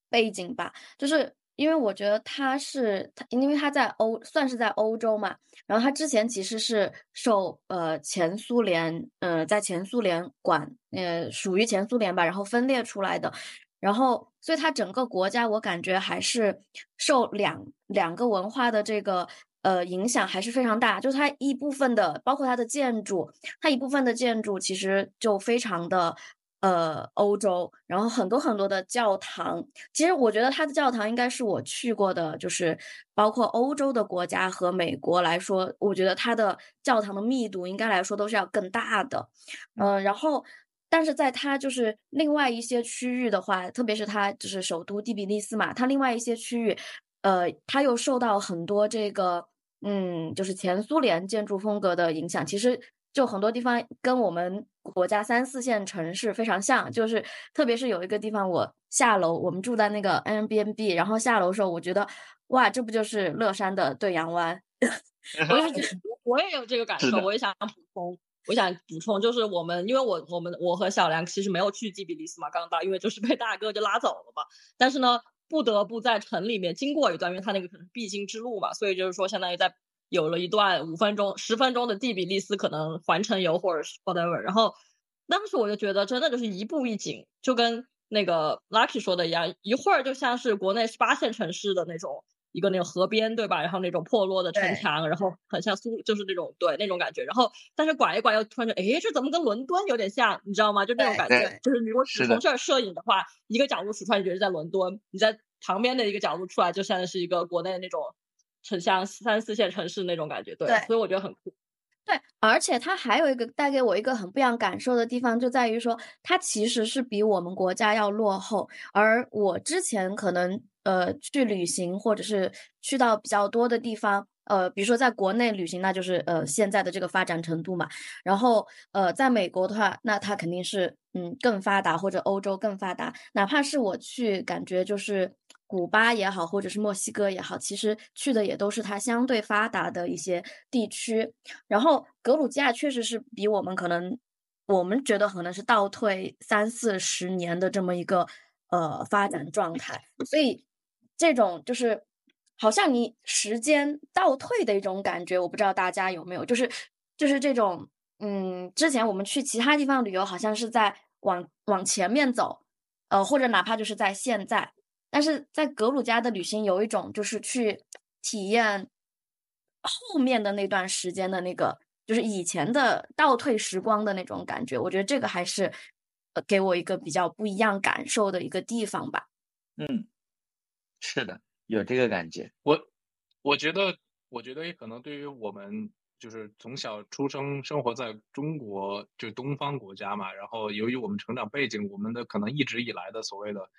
背景吧，就是因为我觉得它是它，因为它在欧算是在欧洲嘛，然后它之前其实是受呃前苏联呃在前苏联管呃属于前苏联吧，然后分裂出来的，然后所以它整个国家我感觉还是受两两个文化的这个。呃，影响还是非常大。就是它一部分的，包括它的建筑，它一部分的建筑其实就非常的呃欧洲，然后很多很多的教堂。其实我觉得它的教堂应该是我去过的，就是包括欧洲的国家和美国来说，我觉得它的教堂的密度应该来说都是要更大的。嗯、然后。但是在它就是另外一些区域的话，特别是它就是首都第比利斯嘛，它另外一些区域，呃，它又受到很多这个，嗯，就是前苏联建筑风格的影响。其实就很多地方跟我们国家三四线城市非常像，就是特别是有一个地方，我下楼，我们住在那个 Airbnb，然后下楼的时候，我觉得哇，这不就是乐山的对阳湾？我也觉得，我也有这个感受，我也想补充。我想补充，就是我们，因为我我们我和小梁其实没有去基比利斯嘛，刚到，因为就是被大哥就拉走了嘛。但是呢，不得不在城里面经过一段，因为他那个可能是必经之路嘛，所以就是说，相当于在有了一段五分钟、十分钟的第比利斯可能环城游或者是 whatever。然后当时我就觉得，真的就是一步一景，就跟那个 Lucky 说的一样，一会儿就像是国内十八线城市的那种一个那种河边，对吧？然后那种破落的城墙，然后很像苏，就是那种对那种感觉。然后但是拐一拐又突然就，诶，这怎么跟伦敦有点像？你知道吗？就那种感觉。就是如果是的你从这儿摄影的话，一个角度数出来，你觉得在伦敦；你在旁边的一个角度出来，就像是一个国内那种很像三四线城市那种感觉。对，对所以我觉得很酷。对，而且它还有一个带给我一个很不一样感受的地方，就在于说，它其实是比我们国家要落后。而我之前可能呃去旅行，或者是去到比较多的地方，呃，比如说在国内旅行，那就是呃现在的这个发展程度嘛。然后呃，在美国的话，那它肯定是嗯更发达，或者欧洲更发达。哪怕是我去，感觉就是古巴也好，或者是墨西哥也好，其实去的也都是它相对发达的一些地区。然后格鲁吉亚确实是比我们可能，我们觉得可能是倒退三四十年的这么一个呃发展状态，所以这种就是好像你时间倒退的一种感觉，我不知道大家有没有，就是就是这种嗯，之前我们去其他地方旅游，好像是在往往前面走，呃，或者哪怕就是在现在，但是在格鲁吉亚的旅行有一种就是去体验后面的那段时间的那个，就是以前的倒退时光的那种感觉。我觉得这个还是呃给我一个比较不一样感受的一个地方吧。嗯，是的，有这个感觉。我我觉得，我觉得也可能对于我们就是从小出生生活在中国，就东方国家嘛，然后由于我们成长背景，我们的可能一直以来的所谓的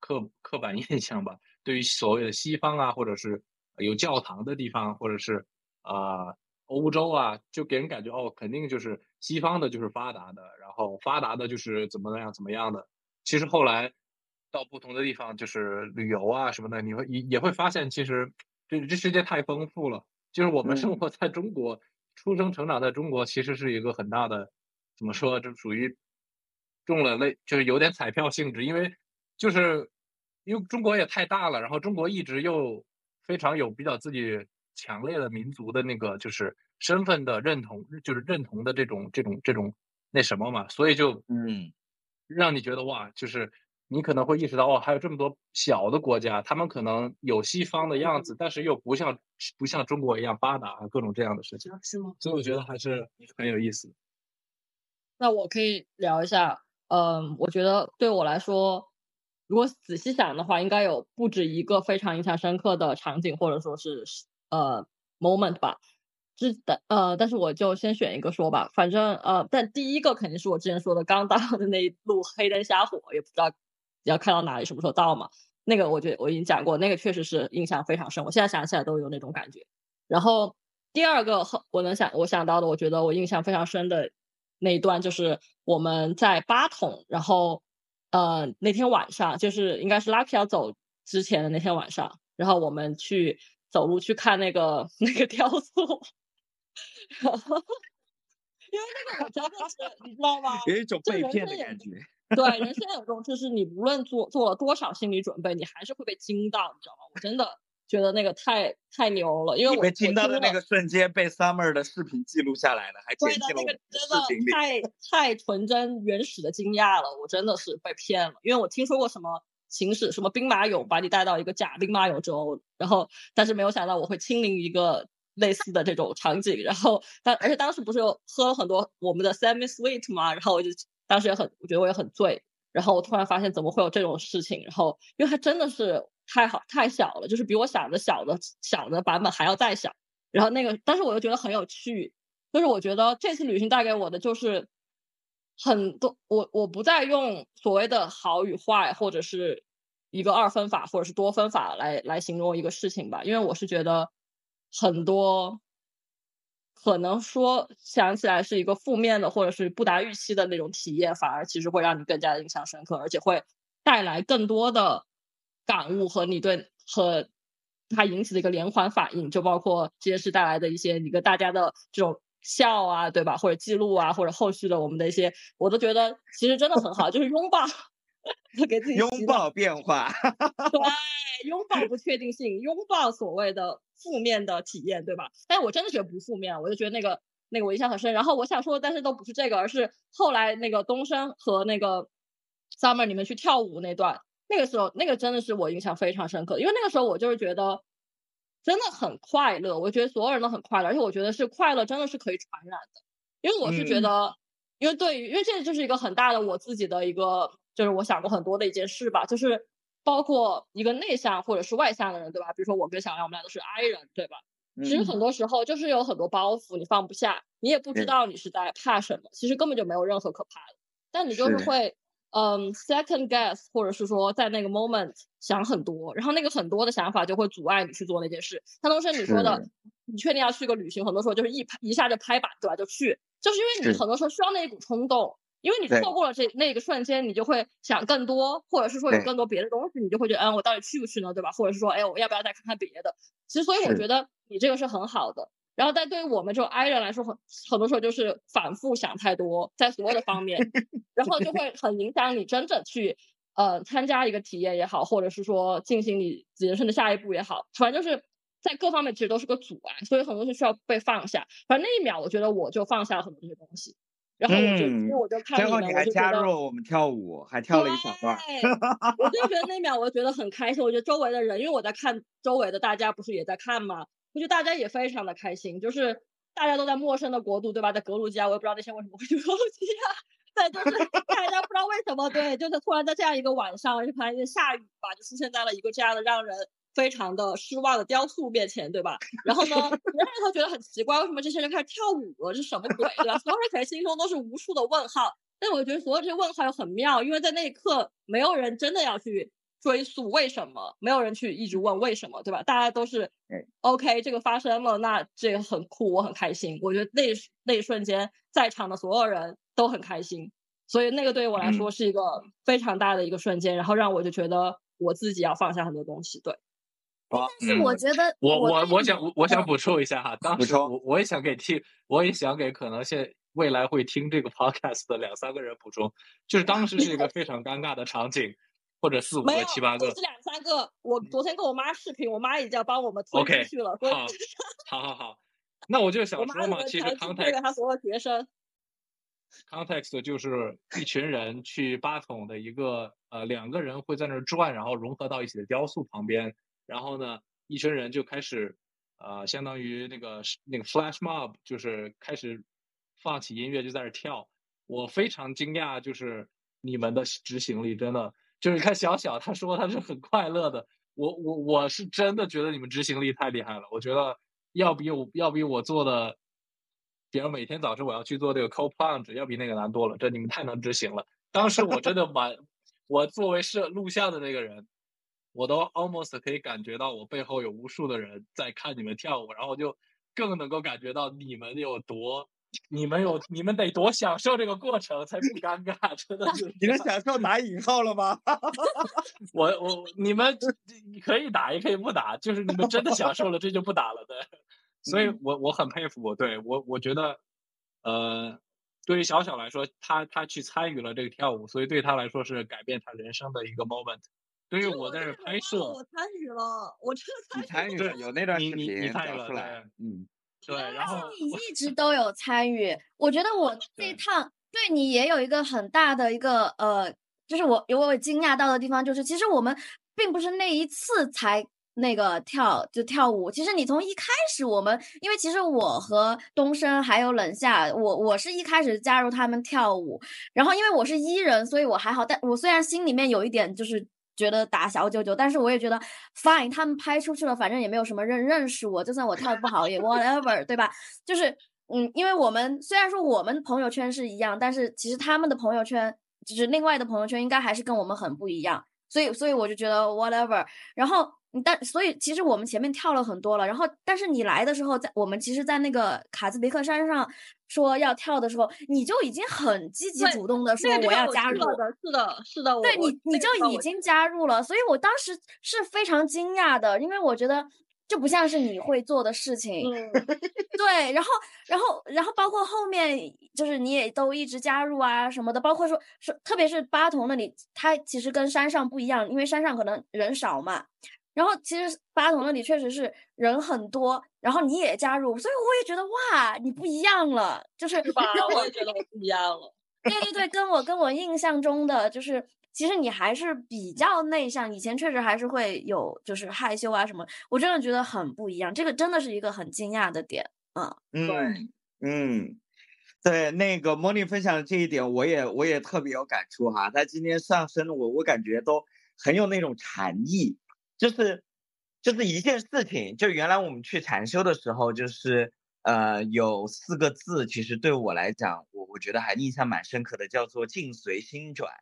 刻刻板印象吧，对于所谓的西方啊，或者是有教堂的地方，或者是啊、呃欧洲啊，就给人感觉哦，肯定就是西方的就是发达的，然后发达的就是怎么样怎么样的。其实后来到不同的地方，就是旅游啊什么的，你会也也会发现，其实这这世界太丰富了。就是我们生嗯活在中国，出生成长在中国，其实是一个很大的，怎么说，这属于中了类，就是有点彩票性质，因为就是因为中国也太大了，然后中国一直又非常有比较自己强烈的民族的那个就是身份的认同，就是认同的这种这种这种那什么嘛，所以就嗯让你觉得哇，就是你可能会意识到哦，还有这么多小的国家，他们可能有西方的样子，但是又不像不像中国一样发达，各种这样的事情，是吗？所以我觉得还是很有意思。那我可以聊一下，嗯，我觉得对我来说，如果仔细想的话，应该有不止一个非常印象深刻的场景，或者说是呃 moment 吧。是的，呃，但是我就先选一个说吧，反正呃，但第一个肯定是我之前说的刚到的那一路黑灯瞎火，也不知道要看到哪里，什么时候到嘛。那个我觉得我已经讲过，那个确实是印象非常深，我现在想起来都有那种感觉。然后第二个我能想我想到的，我觉得我印象非常深的那一段就是我们在八筒，然后呃那天晚上就是应该是 Lucky 要走之前的那天晚上，然后我们去走路去看那个 那个雕塑，然后因为那个我真的是你知道吗？有一种被骗的感觉。对，人生有种就是你无论做做了多少心理准备，你还是会被惊到，你知道吗？我真的觉得那个太太牛了，因为我被听到的那个瞬间，被 Summer 的视频记录下来了，还剪进了视频里。的太太纯真原始的惊讶了，我真的是被骗了，因为我听说过什么行驶什么兵马俑把你带到一个假兵马俑中，然后但是没有想到我会亲临一个类似的这种场景，然后但而且当时不是有喝了很多我们的 semi sweet 嘛，然后我就当时也很我觉得我也很醉，然后我突然发现怎么会有这种事情，然后因为它真的是太好太小了，就是比我想的小的小的版本还要再小，然后那个但是我又觉得很有趣，就是我觉得这次旅行带给我的就是很多，我我不再用所谓的好与坏，或者是一个二分法，或者是多分法来来形容一个事情吧，因为我是觉得很多可能说想起来是一个负面的，或者是不达预期的那种体验，反而其实会让你更加印象深刻，而且会带来更多的感悟和你对和它引起的一个连环反应，就包括这件事带来的一些你跟大家的这种笑啊，对吧？或者记录啊，或者后续的我们的一些，我都觉得其实真的很好，就是拥抱，给自己拥抱变化，对，拥抱不确定性，拥抱所谓的负面的体验，对吧？但是我真的觉得不负面，我就觉得那个那个我印象很深。然后我想说，但是都不是这个，而是后来那个东升和那个 Summer 你们去跳舞那段，那个时候那个真的是我印象非常深刻，因为那个时候我就是觉得真的很快乐。我觉得所有人都很快乐，而且我觉得是快乐真的是可以传染的。因为我是觉嗯得，因为对于，因为这就是一个很大的我自己的一个，就是我想过很多的一件事吧，就是包括一个内向或者是外向的人，对吧？比如说我跟小亮，我们俩都是 I 人，对吧？其实嗯很多时候就是有很多包袱你放不下，你也不知道你是在怕什么，其实根本就没有任何可怕的，但你就是是会嗯 second guess，或者是说在那个 moment 想很多，然后那个很多的想法就会阻碍你去做那件事。像当时你说的，你确定要去一个旅行，很多时候就是一拍一下就拍板，对吧？就去，就是因为你很多时候需要那一股冲动。因为你错过了这那个瞬间，你就会想更多，或者是说有更多别的东西，你就会觉得，嗯，我到底去不去呢，对吧？或者是说，哎，我要不要再看看别的？其实，所以我觉得你这个是很好的。然后，但对于我们这种 I 人来说，很很多时候就是反复想太多，在所有的方面，然后就会很影响你真正去呃参加一个体验也好，或者是说进行你人生的下一步也好，反正就是在各方面其实都是个阻碍，所以很多是需要被放下。反正那一秒，我觉得我就放下了很多这些东西。然后我就，因为嗯我就看最你们，后你还加入了我们跳舞，还跳了一小段儿。我就觉得那秒我觉得很开心。我觉得周围的人，因为我在看周围的大家，不是也在看吗？我觉得大家也非常的开心，就是大家都在陌生的国度，对吧？在格鲁吉亚，我也不知道那些为什么会去格鲁吉亚，对，就是大家不知道为什么，对，就是突然在这样一个晚上，就突然间下雨吧，就出现在了一个这样的让人非常的失望的雕塑面前，对吧？然后呢，人人都觉得很奇怪，为什么这些人开始跳舞了？这什么鬼，对吧？所有人可能心中都是无数的问号。但我觉得所有这些问号又很妙，因为在那一刻，没有人真的要去追溯为什么，没有人去一直问为什么，对吧？大家都是 OK，这个发生了，那这个很酷，我很开心。我觉得那那一瞬间，在场的所有人都很开心，所以那个对于我来嗯说是一个非常大的一个瞬间，然后让我就觉得我自己要放下很多东西。对，但是我觉得我我对我想我我想补充一下哈，当时我我也想给听，我也想给可能现未来会听这个 podcast 的两三个人补充，就是当时是一个非常尴尬的场景，或者四五个七八个就是。两三个。我昨天跟我妈视频，我妈已经要帮我们推出去了，好，好好好，那我就想说嘛，其实 context 他所有学生。context 就是一群人去八筒的一个呃两个人会在那儿转，然后融合到一起的雕塑旁边，然后呢，一群人就开始呃相当于那个那个 flash mob，就是开始放起音乐就在那儿跳。我非常惊讶，就是你们的执行力真的就是看小小他说他是很快乐的，我我我是真的觉得你们执行力太厉害了，我觉得要比我要比我做的。比如每天早晨我要去做这个 cold plunge，要比那个难多了。这你们太能执行了。当时我真的蛮，我作为摄录像的那个人，我都 almost 可以感觉到我背后有无数的人在看你们跳舞，然后我就更能够感觉到你们有多，你们有你们得多享受这个过程才不尴尬，真的是。你的享受打引号了吗？我我你们你可以打也可以不打，就是你们真的享受了，这就不打了，对。所以我我很佩服，对我我觉得，呃，对于小小来说，他他去参与了这个跳舞，所以对他来说是改变他人生的一个 moment。对于我在这拍摄，我参与了，我真的你参与对了，有那段视你你你频参与了找出来。嗯，对，然后你一直都有参与，我觉得我 这一趟对你也有一个很大的一个呃，就是我有我惊讶到的地方，就是其实我们并不是那一次才那个跳就跳舞，其实你从一开始我们，因为其实我和东升还有冷夏，我我是一开始加入他们跳舞，然后因为我是伊人，所以我还好，但我虽然心里面有一点就是。觉得打小九九，但是我也觉得 fine，他们拍出去了，反正也没有什么人认识我，就算我跳的不好也 whatever，对吧？就是嗯，因为我们虽然说我们朋友圈是一样，但是其实他们的朋友圈，就是另外的朋友圈，应该还是跟我们很不一样。所以，所以我就觉得 whatever。然后，但所以其实我们前面跳了很多了。然后，但是你来的时候，在我们其实，在那个卡兹别克山上说要跳的时候，你就已经很积极主动的说我我要加入。是的，是的，我对你，你就已经加入了，所以我当时是非常惊讶的，因为我觉得这不像是你会做的事情。嗯，对，然后，然后，然后包括后面就是你也都一直加入啊什么的，包括说说，特别是巴童那里，它其实跟山上不一样，因为山上可能人少嘛。然后其实八筒那里确实是人很多，然后你也加入，所以我也觉得哇，你不一样了，就是是吧？我我也觉得我不一样了。对对对，跟我跟我印象中的就是其实你还是比较内向，以前确实还是会有就是害羞啊什么，我真的觉得很不一样，这个真的是一个很惊讶的点，嗯嗯嗯，对，那个莫莉分享的这一点，我也我也特别有感触哈。他今天上身，我我感觉都很有那种禅意，就是就是一件事情，就原来我们去禅修的时候，就是呃有四个字，其实对我来讲，我我觉得还印象蛮深刻的，叫做境随心转。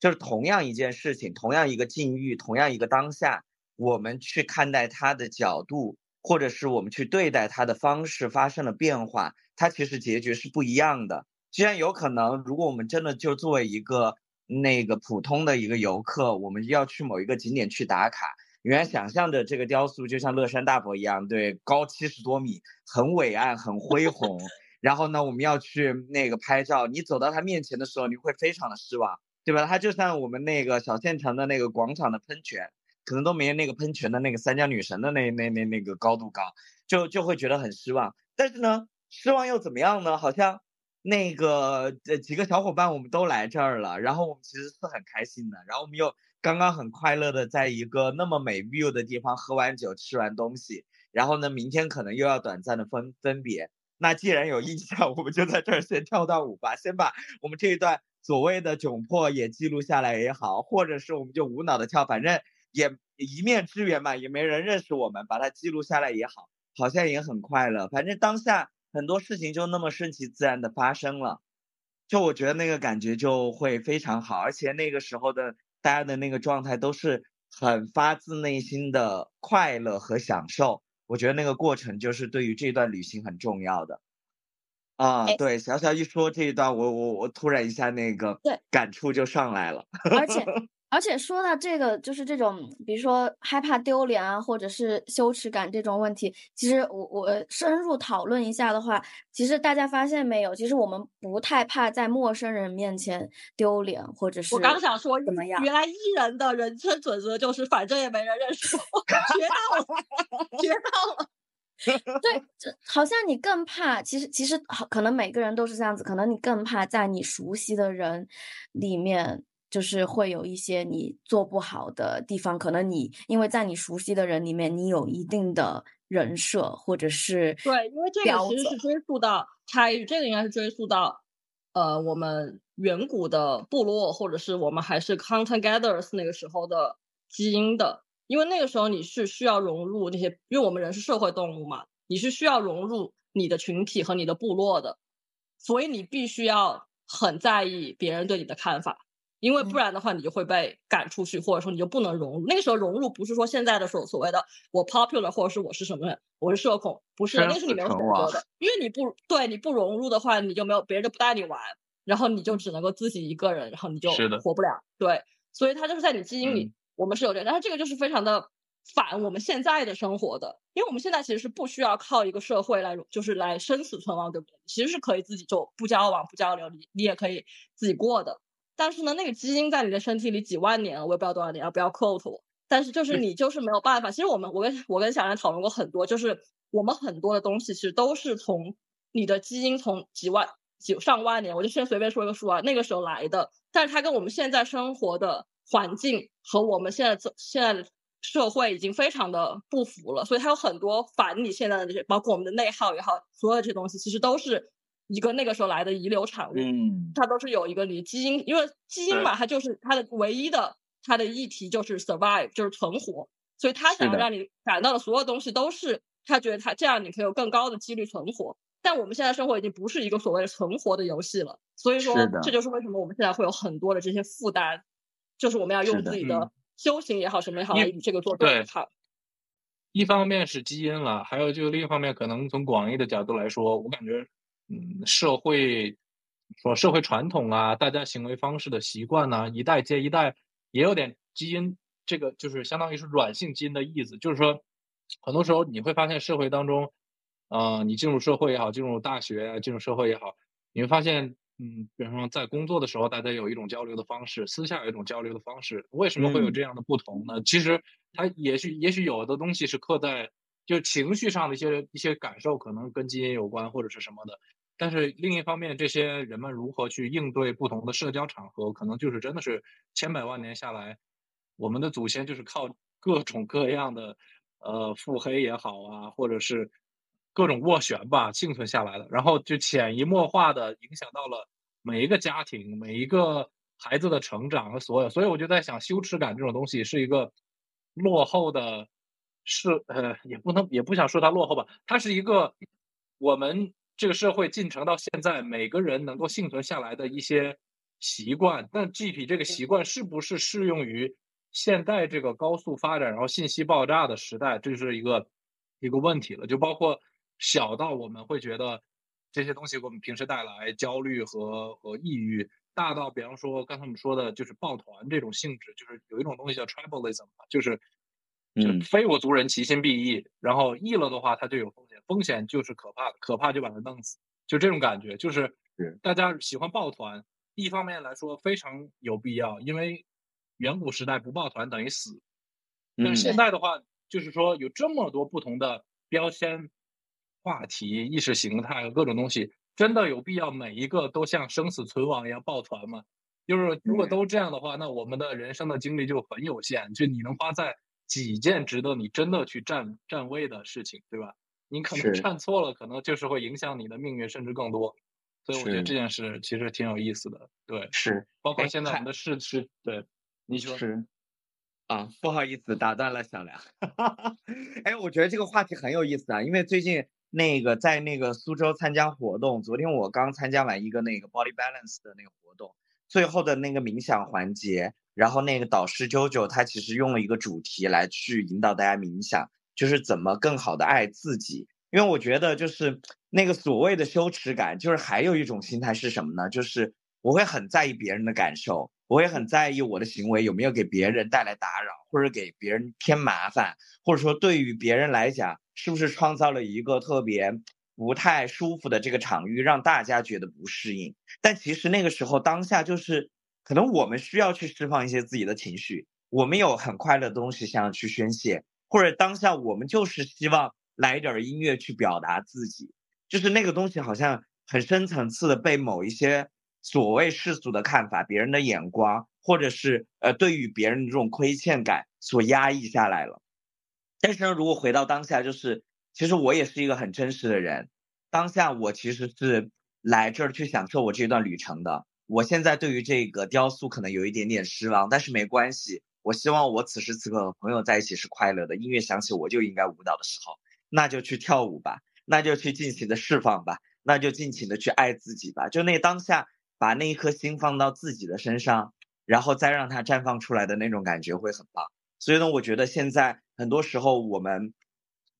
就是同样一件事情，同样一个境遇，同样一个当下，我们去看待它的角度，或者是我们去对待它的方式发生了变化，它其实结局是不一样的。既然有可能，如果我们真的就作为一个那个普通的一个游客，我们要去某一个景点去打卡，原来想象着这个雕塑就像乐山大佛一样，对，高七十多米，很伟岸，很恢宏。然后呢，我们要去那个拍照，你走到它面前的时候，你会非常的失望。对吧？它就像我们那个小县城的那个广场的喷泉，可能都没那个喷泉的那个三江女神的那那那那个高度高，就就会觉得很失望。但是呢，失望又怎么样呢？好像那个呃几个小伙伴我们都来这儿了，然后我们其实是很开心的，然后我们又刚刚很快乐的在一个那么美 view 的地方喝完酒吃完东西，然后呢，明天可能又要短暂的分分别。那既然有印象，我们就在这儿先跳段舞吧，先把我们这一段。所谓的窘迫也记录下来也好，或者是我们就无脑的跳，反正也一面之缘嘛，也没人认识我们，把它记录下来也好，好像也很快乐。反正当下很多事情就那么顺其自然的发生了，就我觉得那个感觉就会非常好，而且那个时候的大家的那个状态都是很发自内心的快乐和享受。我觉得那个过程就是对于这段旅行很重要的。啊，对，小小一说这一段，我我我突然一下那个对感触就上来了。而且 而且说到这个，就是这种，比如说害怕丢脸啊，或者是羞耻感这种问题，其实我我深入讨论一下的话，其实大家发现没有，其实我们不太怕在陌生人面前丢脸，或者是我刚想说怎么样？原来艺人的人生准则就是反正也没人认识我，学到了，学到了。对，这好像你更怕，其实其实可能每个人都是这样子，可能你更怕在你熟悉的人里面，就是会有一些你做不好的地方，可能你因为在你熟悉的人里面，你有一定的人设或者是对，因为这个其实是追溯到差异，这个应该是追溯到呃我们远古的部落，或者是我们还是 hunter gatherers 那个时候的基因的。因为那个时候你是需要融入那些，因为我们人是社会动物嘛，你是需要融入你的群体和你的部落的，所以你必须要很在意别人对你的看法，因为不然的话你就会被赶出去，或者说你就不能融入。那个时候融入不是说现在的所所谓的我 popular 或者是我是什么人，我是社恐，不是，那是你没有选择的，因为你不对你不融入的话，你就没有别人就不带你玩，然后你就只能够自己一个人，然后你就活不了。对，所以它就是在你基因里。我们是有这，但是这个就是非常的反我们现在的生活的，因为我们现在其实是不需要靠一个社会来，就是来生死存亡，对不对？其实是可以自己就不交往、不交流，你你也可以自己过的。但是呢，那个基因在你的身体里几万年，我也不知道多少年，不要 quote 我。但是就是你就是没有办法。其实我们，我跟我跟小兰讨论过很多，就是我们很多的东西其实都是从你的基因从几万几上万年，我就先随便说一个数啊，那个时候来的。但是它跟我们现在生活的。环境和我们现在这现在社会已经非常的不符了，所以它有很多反你现在的这些，包括我们的内耗也好，所有这些东西其实都是一个那个时候来的遗留产物。嗯，它都是有一个你基因，因为基因嘛，它就是它的唯一的它的议题就是 survive，就是存活，所以他想要让你感到的所有东西都是他觉得他这样你可以有更高的几率存活。但我们现在生活已经不是一个所谓的存活的游戏了，所以说这就是为什么我们现在会有很多的这些负担。就是我们要用自己的修行也好，什么也好，来与这个做对抗。一方面是基因了，还有就另一方面，可能从广义的角度来说，我感觉，嗯，社会说社会传统啊，大家行为方式的习惯呢，一代接一代，也有点基因。这个就是相当于是软性基因的意思，就是说，很多时候你会发现社会当中，呃，你进入社会也好，进入大学啊，进入社会也好，你会发现。嗯，比方说在工作的时候，大家有一种交流的方式，私下有一种交流的方式。为什么会有这样的不同呢？其实它也许也许有的东西是刻在就情绪上的一些一些感受，可能跟基因有关或者是什么的。但是另一方面，这些人们如何去应对不同的社交场合，可能就是真的是千百万年下来，我们的祖先就是靠各种各样的呃腹黑也好啊，或者是各种斡旋吧幸存下来的，然后就潜移默化的影响到了每一个家庭、每一个孩子的成长和所有。所以我就在想，羞耻感这种东西是一个落后的，是呃也不能也不想说它落后吧，它是一个我们。这个社会进程到现在，每个人能够幸存下来的一些习惯，但具体这个习惯是不是适用于现代这个高速发展、然后信息爆炸的时代，这是一个一个问题了。就包括小到我们会觉得这些东西给我们平时带来焦虑和和抑郁，大到比方说刚才我们说的就是抱团这种性质，就是有一种东西叫 tribalism，就是。就非我族人，其心必异。然后异了的话，它就有风险，风险就是可怕的，可怕就把它弄死。就这种感觉，就是大家喜欢抱团。一方面来说非常有必要，因为远古时代不抱团等于死。但是现在的话，就是说有这么多不同的标签、话题、意识形态和各种东西，真的有必要每一个都像生死存亡一样抱团吗？就是如果都这样的话，那我们的人生的精力就很有限。就你能花在。几件值得你真的去站站位的事情，对吧？你可能站错了，可能就是会影响你的命运，甚至更多。所以我觉得这件事其实挺有意思的。对，是。包括现在我们的事是，对，你说。是。啊，不好意思，打断了小梁。哎，我觉得这个话题很有意思啊，因为最近那个在那个苏州参加活动，昨天我刚参加完一个那个 body balance 的那个活动，最后的那个冥想环节。然后那个导师 JoJo 他其实用了一个主题来去引导大家冥想，就是怎么更好的爱自己。因为我觉得就是那个所谓的羞耻感，就是还有一种心态是什么呢？就是我会很在意别人的感受，我会很在意我的行为有没有给别人带来打扰，或者给别人添麻烦，或者说对于别人来讲，是不是创造了一个特别不太舒服的这个场域，让大家觉得不适应。但其实那个时候当下就是。可能我们需要去释放一些自己的情绪，我们有很快乐的东西想要去宣泄，或者当下我们就是希望来一点音乐去表达自己，就是那个东西好像很深层次的被某一些所谓世俗的看法、别人的眼光，或者是呃对于别人的这种亏欠感所压抑下来了。但是呢，如果回到当下，就是其实我也是一个很真实的人，当下我其实是来这儿去享受我这段旅程的。我现在对于这个雕塑可能有一点点失望，但是没关系。我希望我此时此刻和朋友在一起是快乐的，音乐响起我就应该舞蹈的时候，那就去跳舞吧，那就去尽情的释放吧，那就尽情的去爱自己吧。就那当下，把那一颗心放到自己的身上，然后再让它绽放出来的那种感觉会很棒。所以呢，我觉得现在很多时候我们，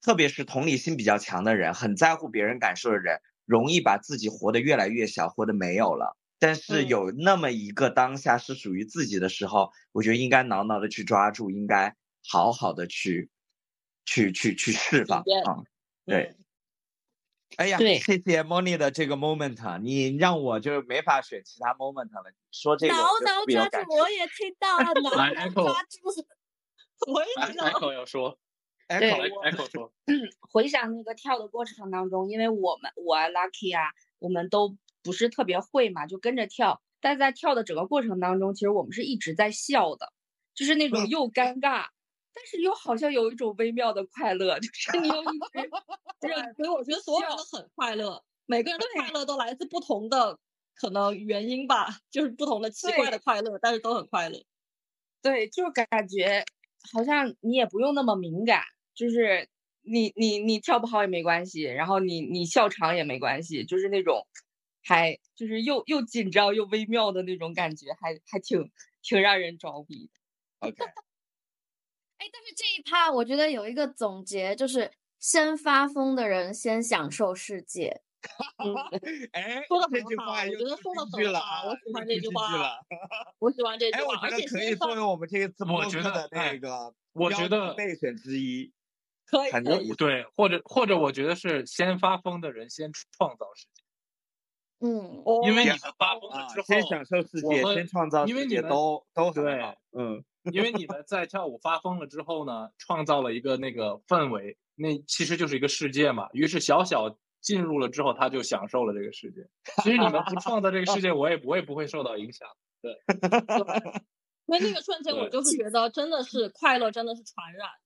特别是同理心比较强的人，很在乎别人感受的人，容易把自己活得越来越小，活得没有了。但是有那么一个当下是属于自己的时候，我觉得应该牢牢的去抓住，应该好好的去，去去去释放啊！对，哎呀，谢谢 Moni 的这个 moment，你让我就没法选其他 moment 了。说这个，牢牢抓住，我也听到了，牢牢抓住，我也听到。Echo 要说说，回想那个跳的过程当中，因为我们我 Lucky 啊，我们都。不是特别会嘛，就跟着跳。但在跳的整个过程当中，其实我们是一直在笑的，就是那种又尴尬，但是又好像有一种微妙的快乐，就是你又一直，对，所以我觉得所有人都很快乐，每个人的快乐都来自不同的可能原因吧，就是不同的奇怪的快乐，但是都很快乐。对，就是感觉好像你也不用那么敏感，就是你你你跳不好也没关系，然后你你笑场也没关系，就是那种。还就是又又紧张又微妙的那种感觉，还还挺挺让人着迷。OK，哎，但是这一趴我觉得有一个总结，就是先发疯的人先享受世界。哎，说的这句话我觉得说的很好，我喜欢这句话。我喜欢这句话，而且可以作为我们这一次我觉得那个我觉得备选之一。可以，对，或者或者我觉得是先发疯的人先创造世界。嗯，因为你们发疯了之后，先享受世界，先创造世界，因为你们都都对，嗯，因为你们在跳舞发疯了之后呢，创造了一个那个氛围，那其实就是一个世界嘛。于是小小进入了之后，他就享受了这个世界。其实你们不创造这个世界，我也我也不会受到影响。对，因为 那个瞬间，我就是觉得真的是快乐，真的是传染的。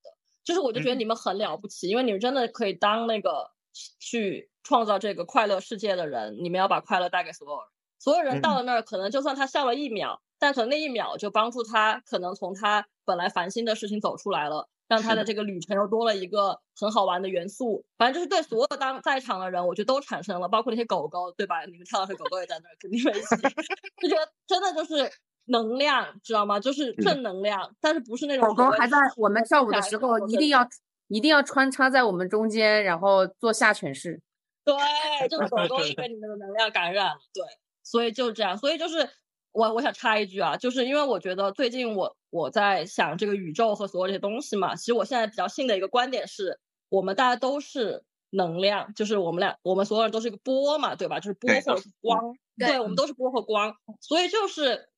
就是我就觉得你们很了不起，因为你们真的可以当那个去创造这个快乐世界的人。你们要把快乐带给所有人，所有人到了那儿，可能就算他笑了一秒，但可能那一秒就帮助他，可能从他本来烦心的事情走出来了。让他的这个旅程又多了一个很好玩的元素，反正就是对所有当在场的人，我觉得都产生了，包括那些狗狗，对吧？你们跳的是狗狗也在那儿，肯定没戏。就觉得真的就是能量，知道吗？就是正能量，但是不是那种狗狗还在我们跳舞的时候，一定要一定要穿插在我们中间，然后做下犬式。对，就是狗狗也被你们的能量感染了。对，所以就是这样。所以就是我我想插一句啊，就是因为我觉得最近我。我在想这个宇宙和所有这些东西嘛，其实我现在比较信的一个观点是，我们大家都是能量，就是我们俩，我们所有人都是一个波嘛，对吧？就是波或光，对，我们都是波和光，所以就是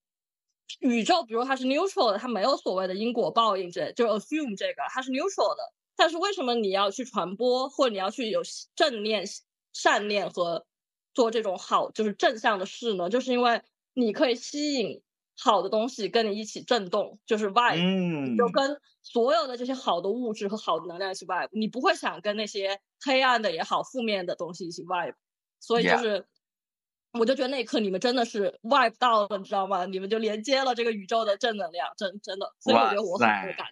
宇宙，比如它是 neutral 的，它没有所谓的因果报应，这就 assume 这个它是 neutral 的。但是为什么你要去传播，或者你要去有正念、善念和做这种好，就是正向的事呢？就是因为你可以吸引。好的东西跟你一起震动，就是 vibe，就跟所有的这些好的物质和好的能量一起 vibe，你不会想跟那些黑暗的也好、负面的东西一起 vibe，所以就是，我就觉得那一刻你们真的是 vibe 到了，你知道吗？你们就连接了这个宇宙的正能量，真真的，所以我觉得我很有感，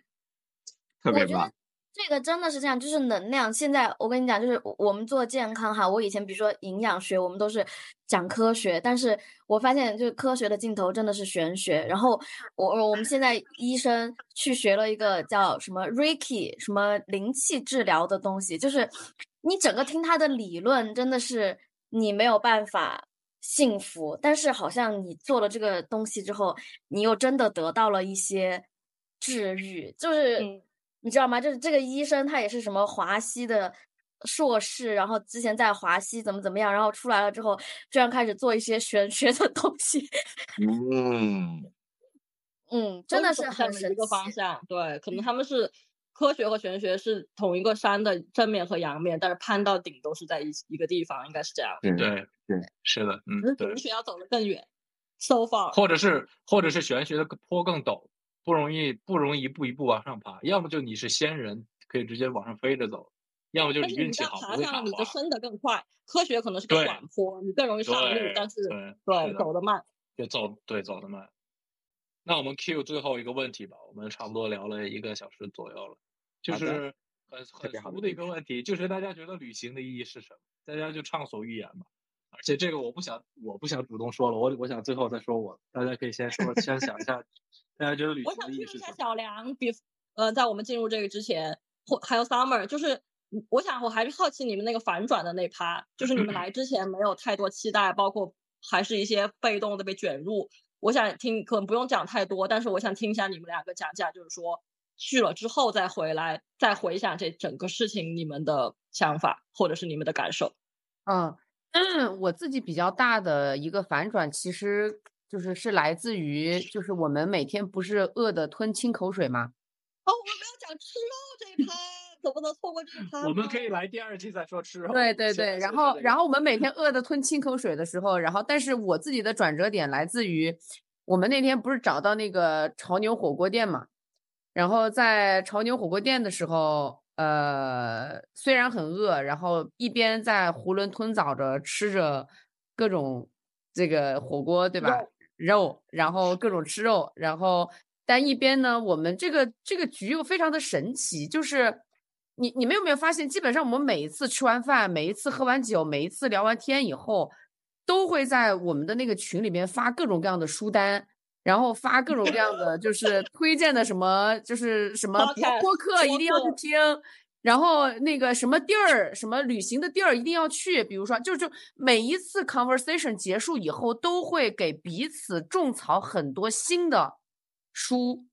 特别棒。这个真的是这样，就是能量。现在我跟你讲，就是我们做健康哈，我以前比如说营养学，我们都是讲科学，但是我发现就是科学的尽头真的是玄学。然后我我们现在医生去学了一个叫什么 Reiki 什么灵气治疗的东西，就是你整个听他的理论，真的是你没有办法幸福，但是好像你做了这个东西之后，你又真的得到了一些治愈，就是。你知道吗？就是这个医生，他也是什么华西的硕士，然后之前在华西怎么怎么样，然后出来了之后，居然开始做一些玄 学的东西。嗯 嗯，真的是很神一个方向。对，可能他们是科学和玄学是同一个山的正面和阳面，但是攀到顶都是在一一个地方，应该是这样。对对对，是的，嗯，玄学要走得更远，so far，或者是或者是玄学的坡更陡。不容易，不容易一步一步往上爬。要么就你是仙人，可以直接往上飞着走；要么就你运气好，爬上你就升得更快。科学可能是个缓坡，你更容易上路，但是对走得慢，就走对走得慢。那我们 Q 最后一个问题吧，我们差不多聊了一个小时左右了，就是很很俗的一个问题，就是大家觉得旅行的意义是什么？大家就畅所欲言吧。而且这个我不想，我不想主动说了，我我想最后再说我，大家可以先说，先想一下。大家觉得旅行的意义是什么？我想听一下小梁，比呃，在我们进入这个之前，或还有 Summer，就是我想我还是好奇你们那个反转的那趴，就是你们来 之前没有太多期待，包括还是一些被动的被卷入。我想听，可能不用讲太多，但是我想听一下你们两个讲讲，就是说去了之后再回来，再回想这整个事情，你们的想法或者是你们的感受。嗯，我自己比较大的一个反转，其实。就是是来自于，就是我们每天不是饿的吞清口水吗？哦，我们没有讲吃肉这一趴，怎么能错过这一趴？我们可以来第二季再说吃肉。对对对，然后然后我们每天饿的吞清口水的时候，然后但是我自己的转折点来自于，我们那天不是找到那个潮牛火锅店嘛？然后在潮牛火锅店的时候，呃，虽然很饿，然后一边在囫囵吞枣着吃着各种这个火锅，对吧？肉，然后各种吃肉，然后但一边呢，我们这个这个局又非常的神奇，就是你你们有没有发现，基本上我们每一次吃完饭，每一次喝完酒，每一次聊完天以后，都会在我们的那个群里面发各种各样的书单，然后发各种各样的就是推荐的什么，就是什么播客一定要去听。然后那个什么地儿，什么旅行的地儿一定要去，比如说，就就每一次 conversation 结束以后，都会给彼此种草很多新的书、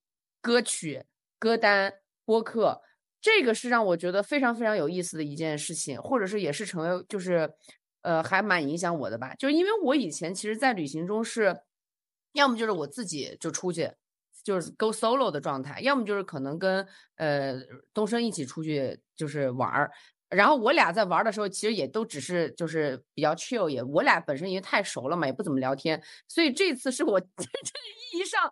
歌曲、歌单、播客，这个是让我觉得非常非常有意思的一件事情，或者是也是成为就是，呃，还蛮影响我的吧，就是因为我以前其实，在旅行中是，要么就是我自己就出去。就是 go solo 的状态，要么就是可能跟呃东升一起出去就是玩儿，然后我俩在玩的时候，其实也都只是就是比较 chill，也我俩本身因为太熟了嘛，也不怎么聊天，所以这次是我 真正意义上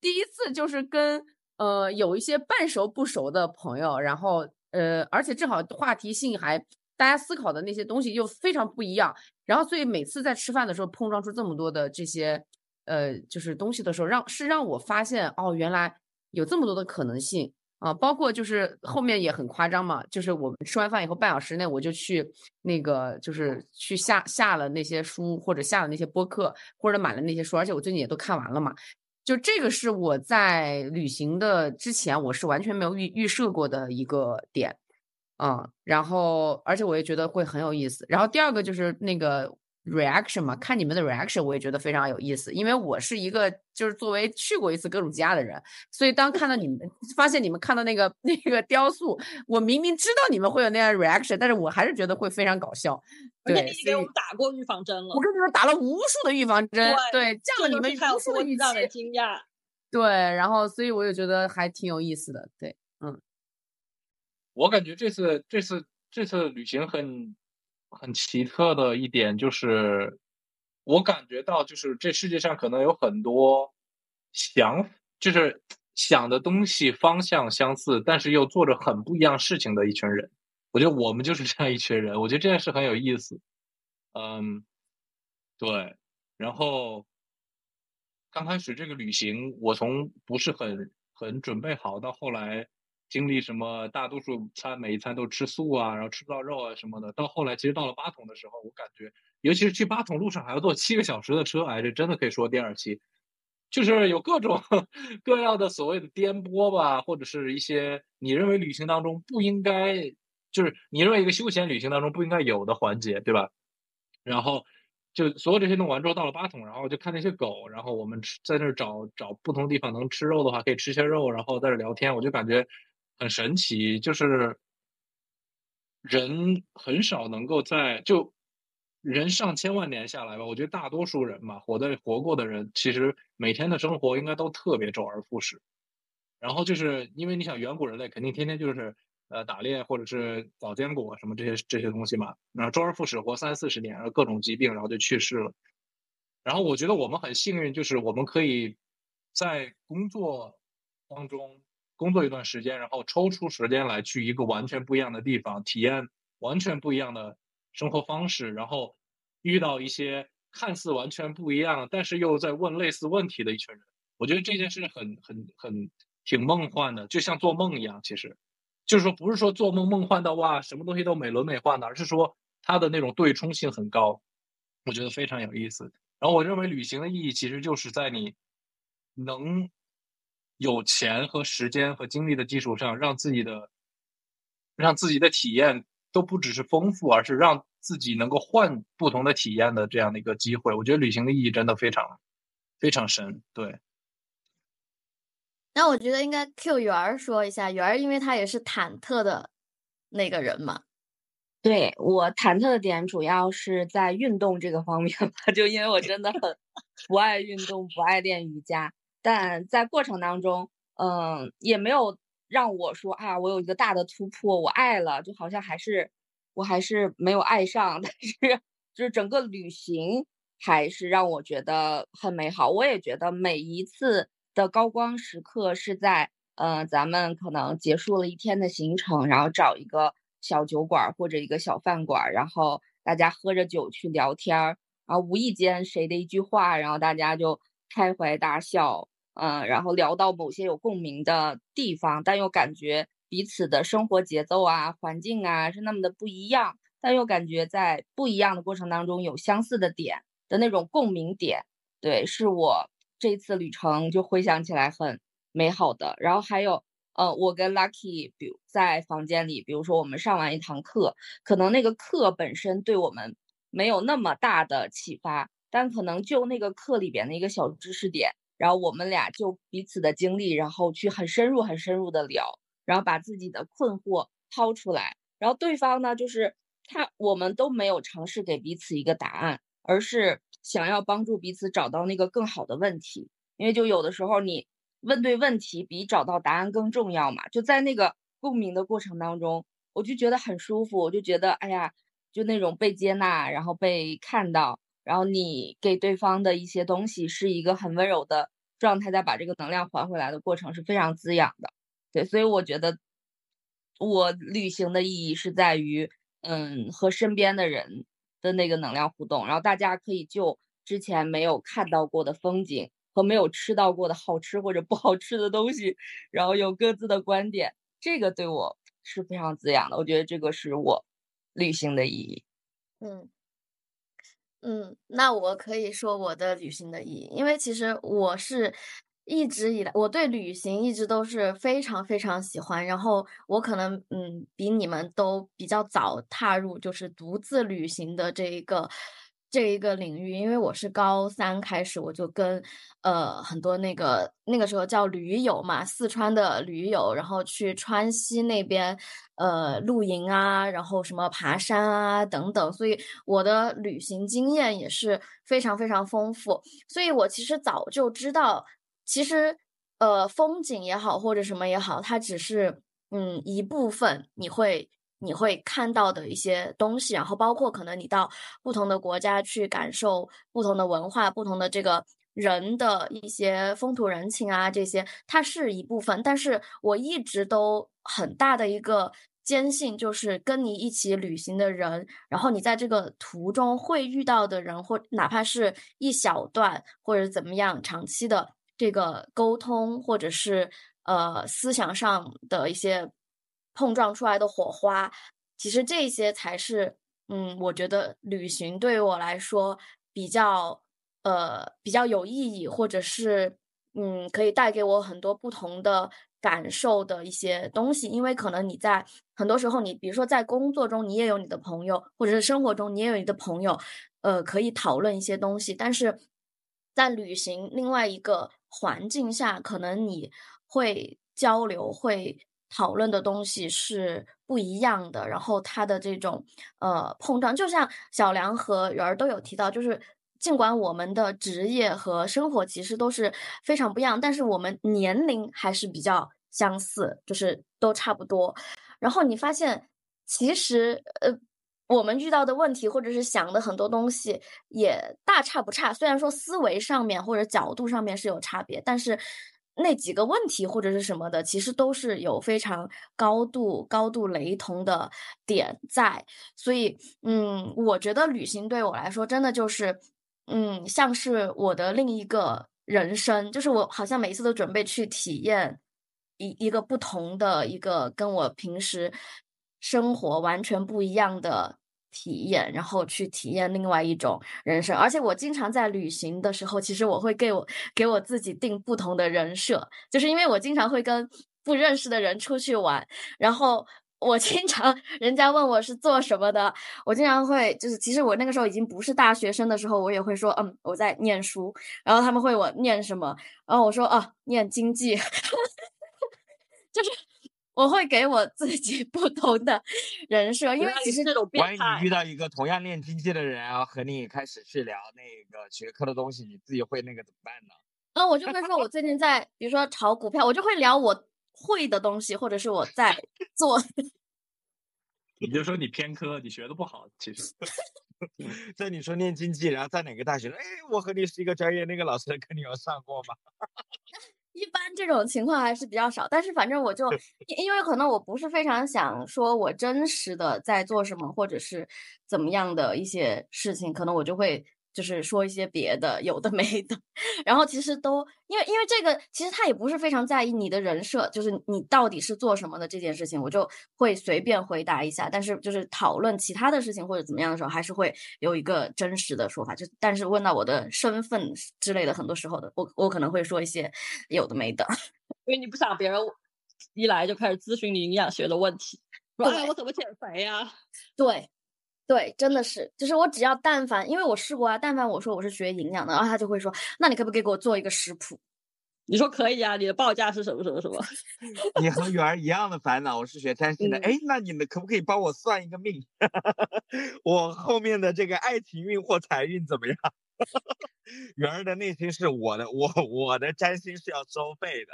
第一次就是跟呃有一些半熟不熟的朋友，然后呃而且正好话题性还大家思考的那些东西又非常不一样，然后所以每次在吃饭的时候碰撞出这么多的这些呃就是东西的时候，让是让我发现哦原来有这么多的可能性。啊，包括就是后面也很夸张嘛，就是我们吃完饭以后半小时内我就去那个就是去下下了那些书或者下了那些播客或者买了那些书，而且我最近也都看完了嘛。就这个是我在旅行的之前我是完全没有预预设过的一个点，啊，然后而且我也觉得会很有意思。然后第二个就是那个。Reaction 嘛，看你们的 reaction，我也觉得非常有意思，因为我是一个就是作为去过一次格鲁吉亚的人，所以当看到你们 发现你们看到那个 那个雕塑，我明明知道你们会有那样 reaction，但是我还是觉得会非常搞笑。对，你给我们打过预防针了。我跟你说，打了无数的预防针，对，降了你们无数的预期。惊讶。对，然后所以我就觉得还挺有意思的。对，嗯。我感觉这次这次这次旅行很。很奇特的一点就是，我感觉到就是这世界上可能有很多想，就是想的东西方向相似，但是又做着很不一样事情的一群人。我觉得我们就是这样一群人。我觉得这件事很有意思。嗯，对。然后刚开始这个旅行，我从不是很很准备好，到后来。经历什么？大多数餐每一餐都吃素啊，然后吃不到肉啊什么的。到后来，其实到了八桶的时候，我感觉，尤其是去八桶路上还要坐七个小时的车，哎，这真的可以说第二期，就是有各种 各样的所谓的颠簸吧，或者是一些你认为旅行当中不应该，就是你认为一个休闲旅行当中不应该有的环节，对吧？然后就所有这些弄完之后，到了八桶，然后就看那些狗，然后我们吃在那儿找找不同地方能吃肉的话，可以吃些肉，然后在这聊天，我就感觉。很神奇，就是人很少能够在就人上千万年下来吧，我觉得大多数人嘛，活在活过的人，其实每天的生活应该都特别周而复始。然后就是因为你想，远古人类肯定天天就是呃打猎或者是找坚果什么这些这些东西嘛，然后周而复始活三四十年，然后各种疾病，然后就去世了。然后我觉得我们很幸运，就是我们可以在工作当中。工作一段时间，然后抽出时间来去一个完全不一样的地方，体验完全不一样的生活方式，然后遇到一些看似完全不一样，但是又在问类似问题的一群人。我觉得这件事很很很挺梦幻的，就像做梦一样。其实，就是说不是说做梦梦幻到哇什么东西都美轮美奂的，而是说它的那种对冲性很高，我觉得非常有意思。然后我认为旅行的意义其实就是在你能。有钱和时间和精力的基础上，让自己的让自己的体验都不只是丰富，而是让自己能够换不同的体验的这样的一个机会。我觉得旅行的意义真的非常非常深。对。那我觉得应该 Q 圆儿说一下，圆儿因为他也是忐忑的那个人嘛。对我忐忑的点主要是在运动这个方面吧，就因为我真的很 不爱运动，不爱练瑜伽。但在过程当中，嗯，也没有让我说啊，我有一个大的突破，我爱了，就好像还是我还是没有爱上，但是就是整个旅行还是让我觉得很美好。我也觉得每一次的高光时刻是在，嗯，咱们可能结束了一天的行程，然后找一个小酒馆或者一个小饭馆，然后大家喝着酒去聊天儿，然后无意间谁的一句话，然后大家就开怀大笑。嗯，然后聊到某些有共鸣的地方，但又感觉彼此的生活节奏啊、环境啊是那么的不一样，但又感觉在不一样的过程当中有相似的点的那种共鸣点，对，是我这次旅程就回想起来很美好的。然后还有，呃，我跟 Lucky，比如在房间里，比如说我们上完一堂课，可能那个课本身对我们没有那么大的启发，但可能就那个课里边的一个小知识点。然后我们俩就彼此的经历，然后去很深入、很深入的聊，然后把自己的困惑抛出来。然后对方呢，就是他，我们都没有尝试给彼此一个答案，而是想要帮助彼此找到那个更好的问题。因为就有的时候，你问对问题比找到答案更重要嘛。就在那个共鸣的过程当中，我就觉得很舒服，我就觉得哎呀，就那种被接纳，然后被看到，然后你给对方的一些东西是一个很温柔的状态，再把这个能量还回来的过程是非常滋养的。对，所以我觉得我旅行的意义是在于，嗯，和身边的人的那个能量互动，然后大家可以就之前没有看到过的风景和没有吃到过的好吃或者不好吃的东西，然后有各自的观点，这个对我是非常滋养的。我觉得这个是我旅行的意义。嗯嗯，那我可以说我的旅行的意义，因为其实我是一直以来我对旅行一直都是非常非常喜欢，然后我可能嗯比你们都比较早踏入就是独自旅行的这一个。这一个领域，因为我是高三开始，我就跟呃很多那个那个时候叫驴友嘛，四川的驴友，然后去川西那边呃露营啊，然后什么爬山啊等等，所以我的旅行经验也是非常非常丰富，所以我其实早就知道，其实呃风景也好或者什么也好，它只是嗯一部分，你会。你会看到的一些东西，然后包括可能你到不同的国家去感受不同的文化、不同的这个人的一些风土人情啊，这些它是一部分。但是我一直都很大的一个坚信，就是跟你一起旅行的人，然后你在这个途中会遇到的人，或哪怕是一小段或者怎么样，长期的这个沟通，或者是呃思想上的一些。碰撞出来的火花，其实这些才是，嗯，我觉得旅行对于我来说比较，呃，比较有意义，或者是，嗯，可以带给我很多不同的感受的一些东西。因为可能你在很多时候，你比如说在工作中，你也有你的朋友，或者是生活中你也有你的朋友，呃，可以讨论一些东西。但是在旅行另外一个环境下，可能你会交流会。讨论的东西是不一样的，然后他的这种呃碰撞，就像小梁和圆儿都有提到，就是尽管我们的职业和生活其实都是非常不一样，但是我们年龄还是比较相似，就是都差不多。然后你发现，其实呃我们遇到的问题或者是想的很多东西也大差不差，虽然说思维上面或者角度上面是有差别，但是。那几个问题或者是什么的，其实都是有非常高度、高度雷同的点在，所以，嗯，我觉得旅行对我来说真的就是，嗯，像是我的另一个人生，就是我好像每一次都准备去体验一一个不同的一个跟我平时生活完全不一样的。体验，然后去体验另外一种人生。而且我经常在旅行的时候，其实我会给我给我自己定不同的人设，就是因为我经常会跟不认识的人出去玩。然后我经常人家问我是做什么的，我经常会就是，其实我那个时候已经不是大学生的时候，我也会说，嗯，我在念书。然后他们会我念什么，然后我说，哦，念经济，就是。我会给我自己 不同的人设，因为其实这种万一你遇到一个同样练经济的人，然后和你开始去聊那个学科的东西，你自己会那个怎么办呢？嗯，我就会说，我最近在，比如说炒股票，我就会聊我会的东西，或者是我在做。你就说你偏科，你学的不好，其实。在你说念经济，然后在哪个大学？哎，我和你是一个专业，那个老师跟你有上过吗？一般这种情况还是比较少，但是反正我就 因为可能我不是非常想说我真实的在做什么，或者是怎么样的一些事情，可能我就会。就是说一些别的，有的没的，然后其实都因为因为这个，其实他也不是非常在意你的人设，就是你到底是做什么的这件事情，我就会随便回答一下。但是就是讨论其他的事情或者怎么样的时候，还是会有一个真实的说法。就但是问到我的身份之类的，很多时候的我我可能会说一些有的没的，因为你不想别人一来就开始咨询你营养学的问题，说哎我怎么减肥呀？对。对，真的是，就是我只要但凡，因为我试过啊，但凡我说我是学营养的，然后他就会说，那你可不可以给我做一个食谱？你说可以啊，你的报价是什么什么什么？你和圆儿一样的烦恼，我是学占星的，哎，那你们可不可以帮我算一个命？我后面的这个爱情运或财运怎么样？圆儿的内心是我的，我我的占星是要收费的。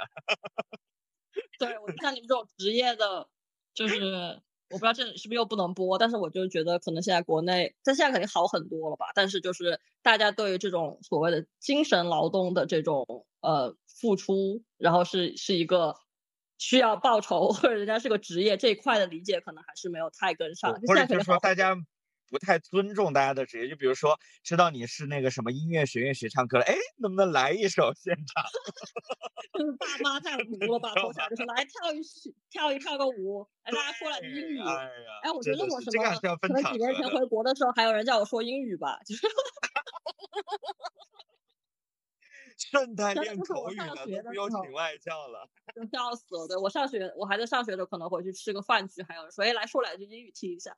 对，我像你们这种职业的，就是。我不知道这是不是又不能播，但是我就觉得可能现在国内，但现在肯定好很多了吧。但是就是大家对于这种所谓的精神劳动的这种呃付出，然后是是一个需要报酬或者人家是个职业这一块的理解，可能还是没有太跟上。或者就是说大家家不太尊重大家的职业，就比如说知道你是那个什么音乐学院学唱歌的，哎，能不能来一首现场？就是爸妈太糊 了吧，从小就是来跳一曲跳一跳个舞，来大家说两句英语。哎呀，哎，我觉得我什么是这可能几年前。回国的时候，还有人叫我说英语吧，就是 顺带练口语了，上学都不用请外教了。就笑死了。对我上学，我还在上学的时候，可能回去吃个饭去，还有人说，哎，来说两句英语听一下。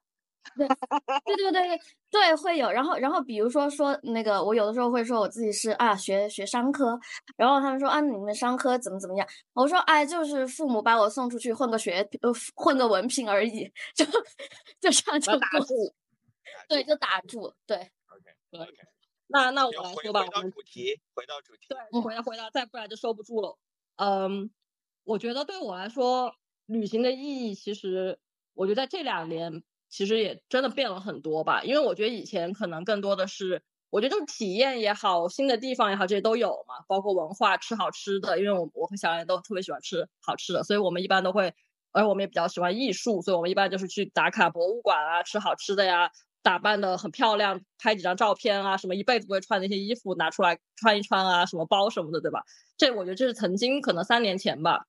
对对对对对，会有。然后然后比如说说那个，我有的时候会说我自己是啊学学商科，然后他们说啊你们商科怎么怎么样？我说哎就是父母把我送出去混个学呃混个文凭而已，就就这样就打过住。对，就打住，对。OK，OK 那那我来说吧，回回到我们主题，回到主题。对，我回到回到，再不然就收不住了。嗯，我觉得对我来说，旅行的意义其实，我觉得在这两年其实也真的变了很多吧。因为我觉得以前可能更多的是，我觉得就是体验也好，新的地方也好，这些都有嘛，包括文化，吃好吃的。因为我我和小杨都特别喜欢吃好吃的，所以我们一般都会，而我们也比较喜欢艺术，所以我们一般就是去打卡博物馆啊，吃好吃的呀。打扮的很漂亮，拍几张照片啊，什么一辈子不会穿的一些衣服拿出来穿一穿啊，什么包什么的，对吧？这我觉得这是曾经可能三年前吧，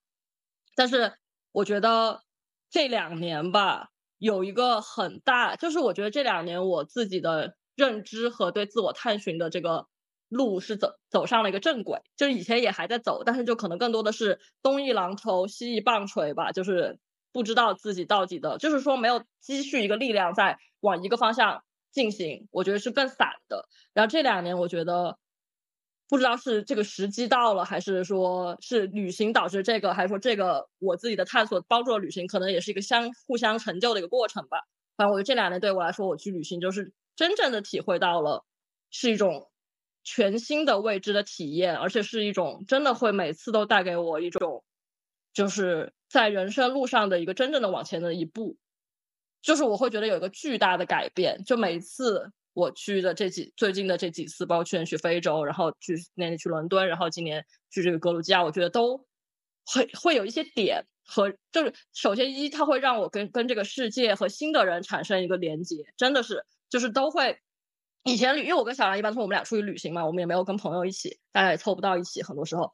但是我觉得这两年吧，有一个很大，就是我觉得这两年我自己的认知和对自我探寻的这个路是走走上了一个正轨，就是以前也还在走，但是就可能更多的是东一榔头西一棒槌吧，就是不知道自己到底的，就是说没有积蓄一个力量在往一个方向进行，我觉得是更散的。然后这两年我觉得。不知道是这个时机到了，还是说是旅行导致这个，还是说这个我自己的探索帮助了旅行，可能也是一个相互相成就的一个过程吧。反正我觉得这两年对我来说，我去旅行就是真正的体会到了是一种全新的未知的体验，而且是一种真的会每次都带给我一种就是在人生路上的一个真正的往前的一步，就是我会觉得有一个巨大的改变，就每一次。我去的这几最近的这几次，包括去年去非洲，然后去那年去伦敦，然后今年去这个格鲁吉亚，我觉得都会会有一些点和就是首先一，它会让我跟跟这个世界和新的人产生一个连接，真的是就是都会。以前旅因为我跟小梁一般从我们俩出去旅行嘛，我们也没有跟朋友一起，大家也凑不到一起，很多时候。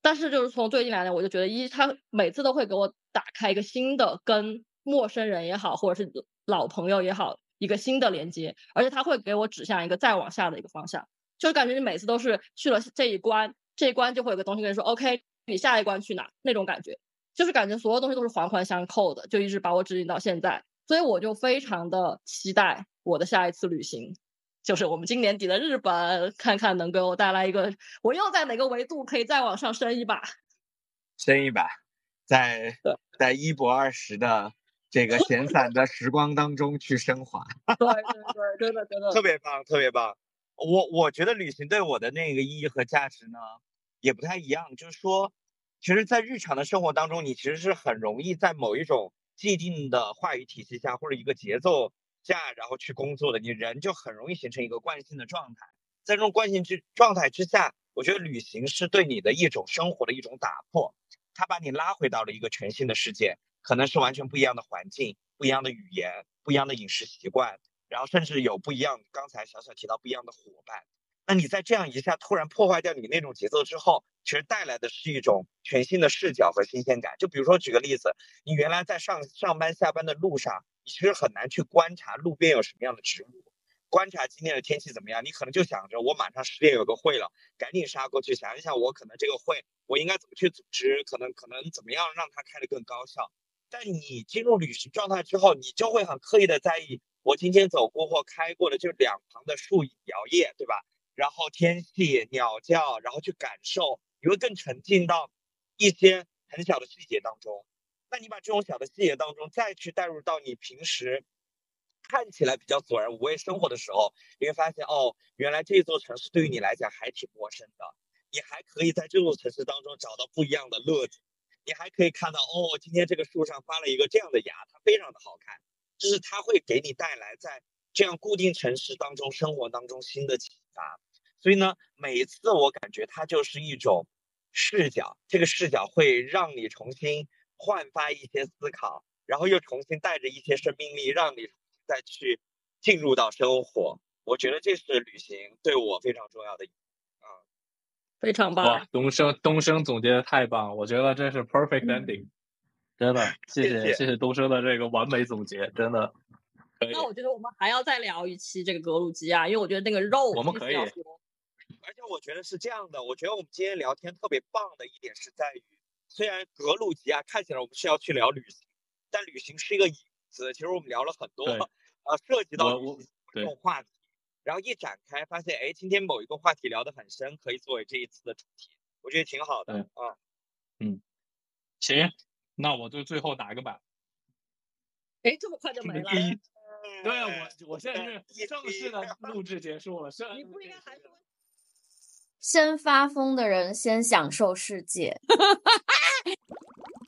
但是就是从最近两年，我就觉得一，他每次都会给我打开一个新的跟陌生人也好，或者是老朋友也好。一个新的连接，而且它会给我指向一个再往下的一个方向，就是感觉你每次都是去了这一关，这一关就会有个东西跟你说，OK，你下一关去哪？那种感觉，就是感觉所有东西都是环环相扣的，就一直把我指引到现在，所以我就非常的期待我的下一次旅行，就是我们今年底的日本，看看能给我带来一个，我又在哪个维度可以再往上升一把，升一把，在在一博二十的。这个闲散的时光当中去升华，对对对，真的真的特别棒，特别棒。我我觉得旅行对我的那个意义和价值呢，也不太一样。就是说，其实，在日常的生活当中，你其实是很容易在某一种既定的话语体系下或者一个节奏下，然后去工作的。你人就很容易形成一个惯性的状态。在这种惯性之状态之下，我觉得旅行是对你的一种生活的一种打破，它把你拉回到了一个全新的世界。可能是完全不一样的环境、不一样的语言、不一样的饮食习惯，然后甚至有不一样。刚才小小提到不一样的伙伴，那你在这样一下突然破坏掉你那种节奏之后，其实带来的是一种全新的视角和新鲜感。就比如说举个例子，你原来在上上班下班的路上，你其实很难去观察路边有什么样的植物，观察今天的天气怎么样。你可能就想着我马上十点有个会了，赶紧杀过去，想一想我可能这个会我应该怎么去组织，可能可能怎么样让它开得更高效。但你进入旅行状态之后，你就会很刻意的在意我今天走过或开过的就两旁的树摇曳，对吧？然后天气、鸟叫，然后去感受，你会更沉浸到一些很小的细节当中。那你把这种小的细节当中再去带入到你平时看起来比较索然无味生活的时候，你会发现哦，原来这座城市对于你来讲还挺陌生的，你还可以在这座城市当中找到不一样的乐趣。你还可以看到哦，今天这个树上发了一个这样的芽，它非常的好看。就是它会给你带来在这样固定城市当中生活当中新的启发。所以呢，每一次我感觉它就是一种视角，这个视角会让你重新焕发一些思考，然后又重新带着一些生命力，让你再去进入到生活。我觉得这是旅行对我非常重要的，啊，非常棒。哇，东升东升总结的太棒了，我觉得这是 perfect ending，真的，谢谢谢谢东升的这个完美总结，真的。那我觉得我们还要再聊一期这个格鲁吉亚，因为我觉得那个肉我们可以。而且我觉得是这样的，我觉得我们今天聊天特别棒的一点是在于，虽然格鲁吉亚看起来我们是要去聊旅行，但旅行是一个影子。其实我们聊了很多，呃，涉及到这种话题。然后一展开，发现哎，今天某一个话题聊得很深，可以作为这一次的主题，我觉得挺好的啊。嗯，行，那我就最后打个板。哎，这么快就没了？对，我我现在是 正式的录制结束了，是。你不应该还说？先发疯的人先享受世界。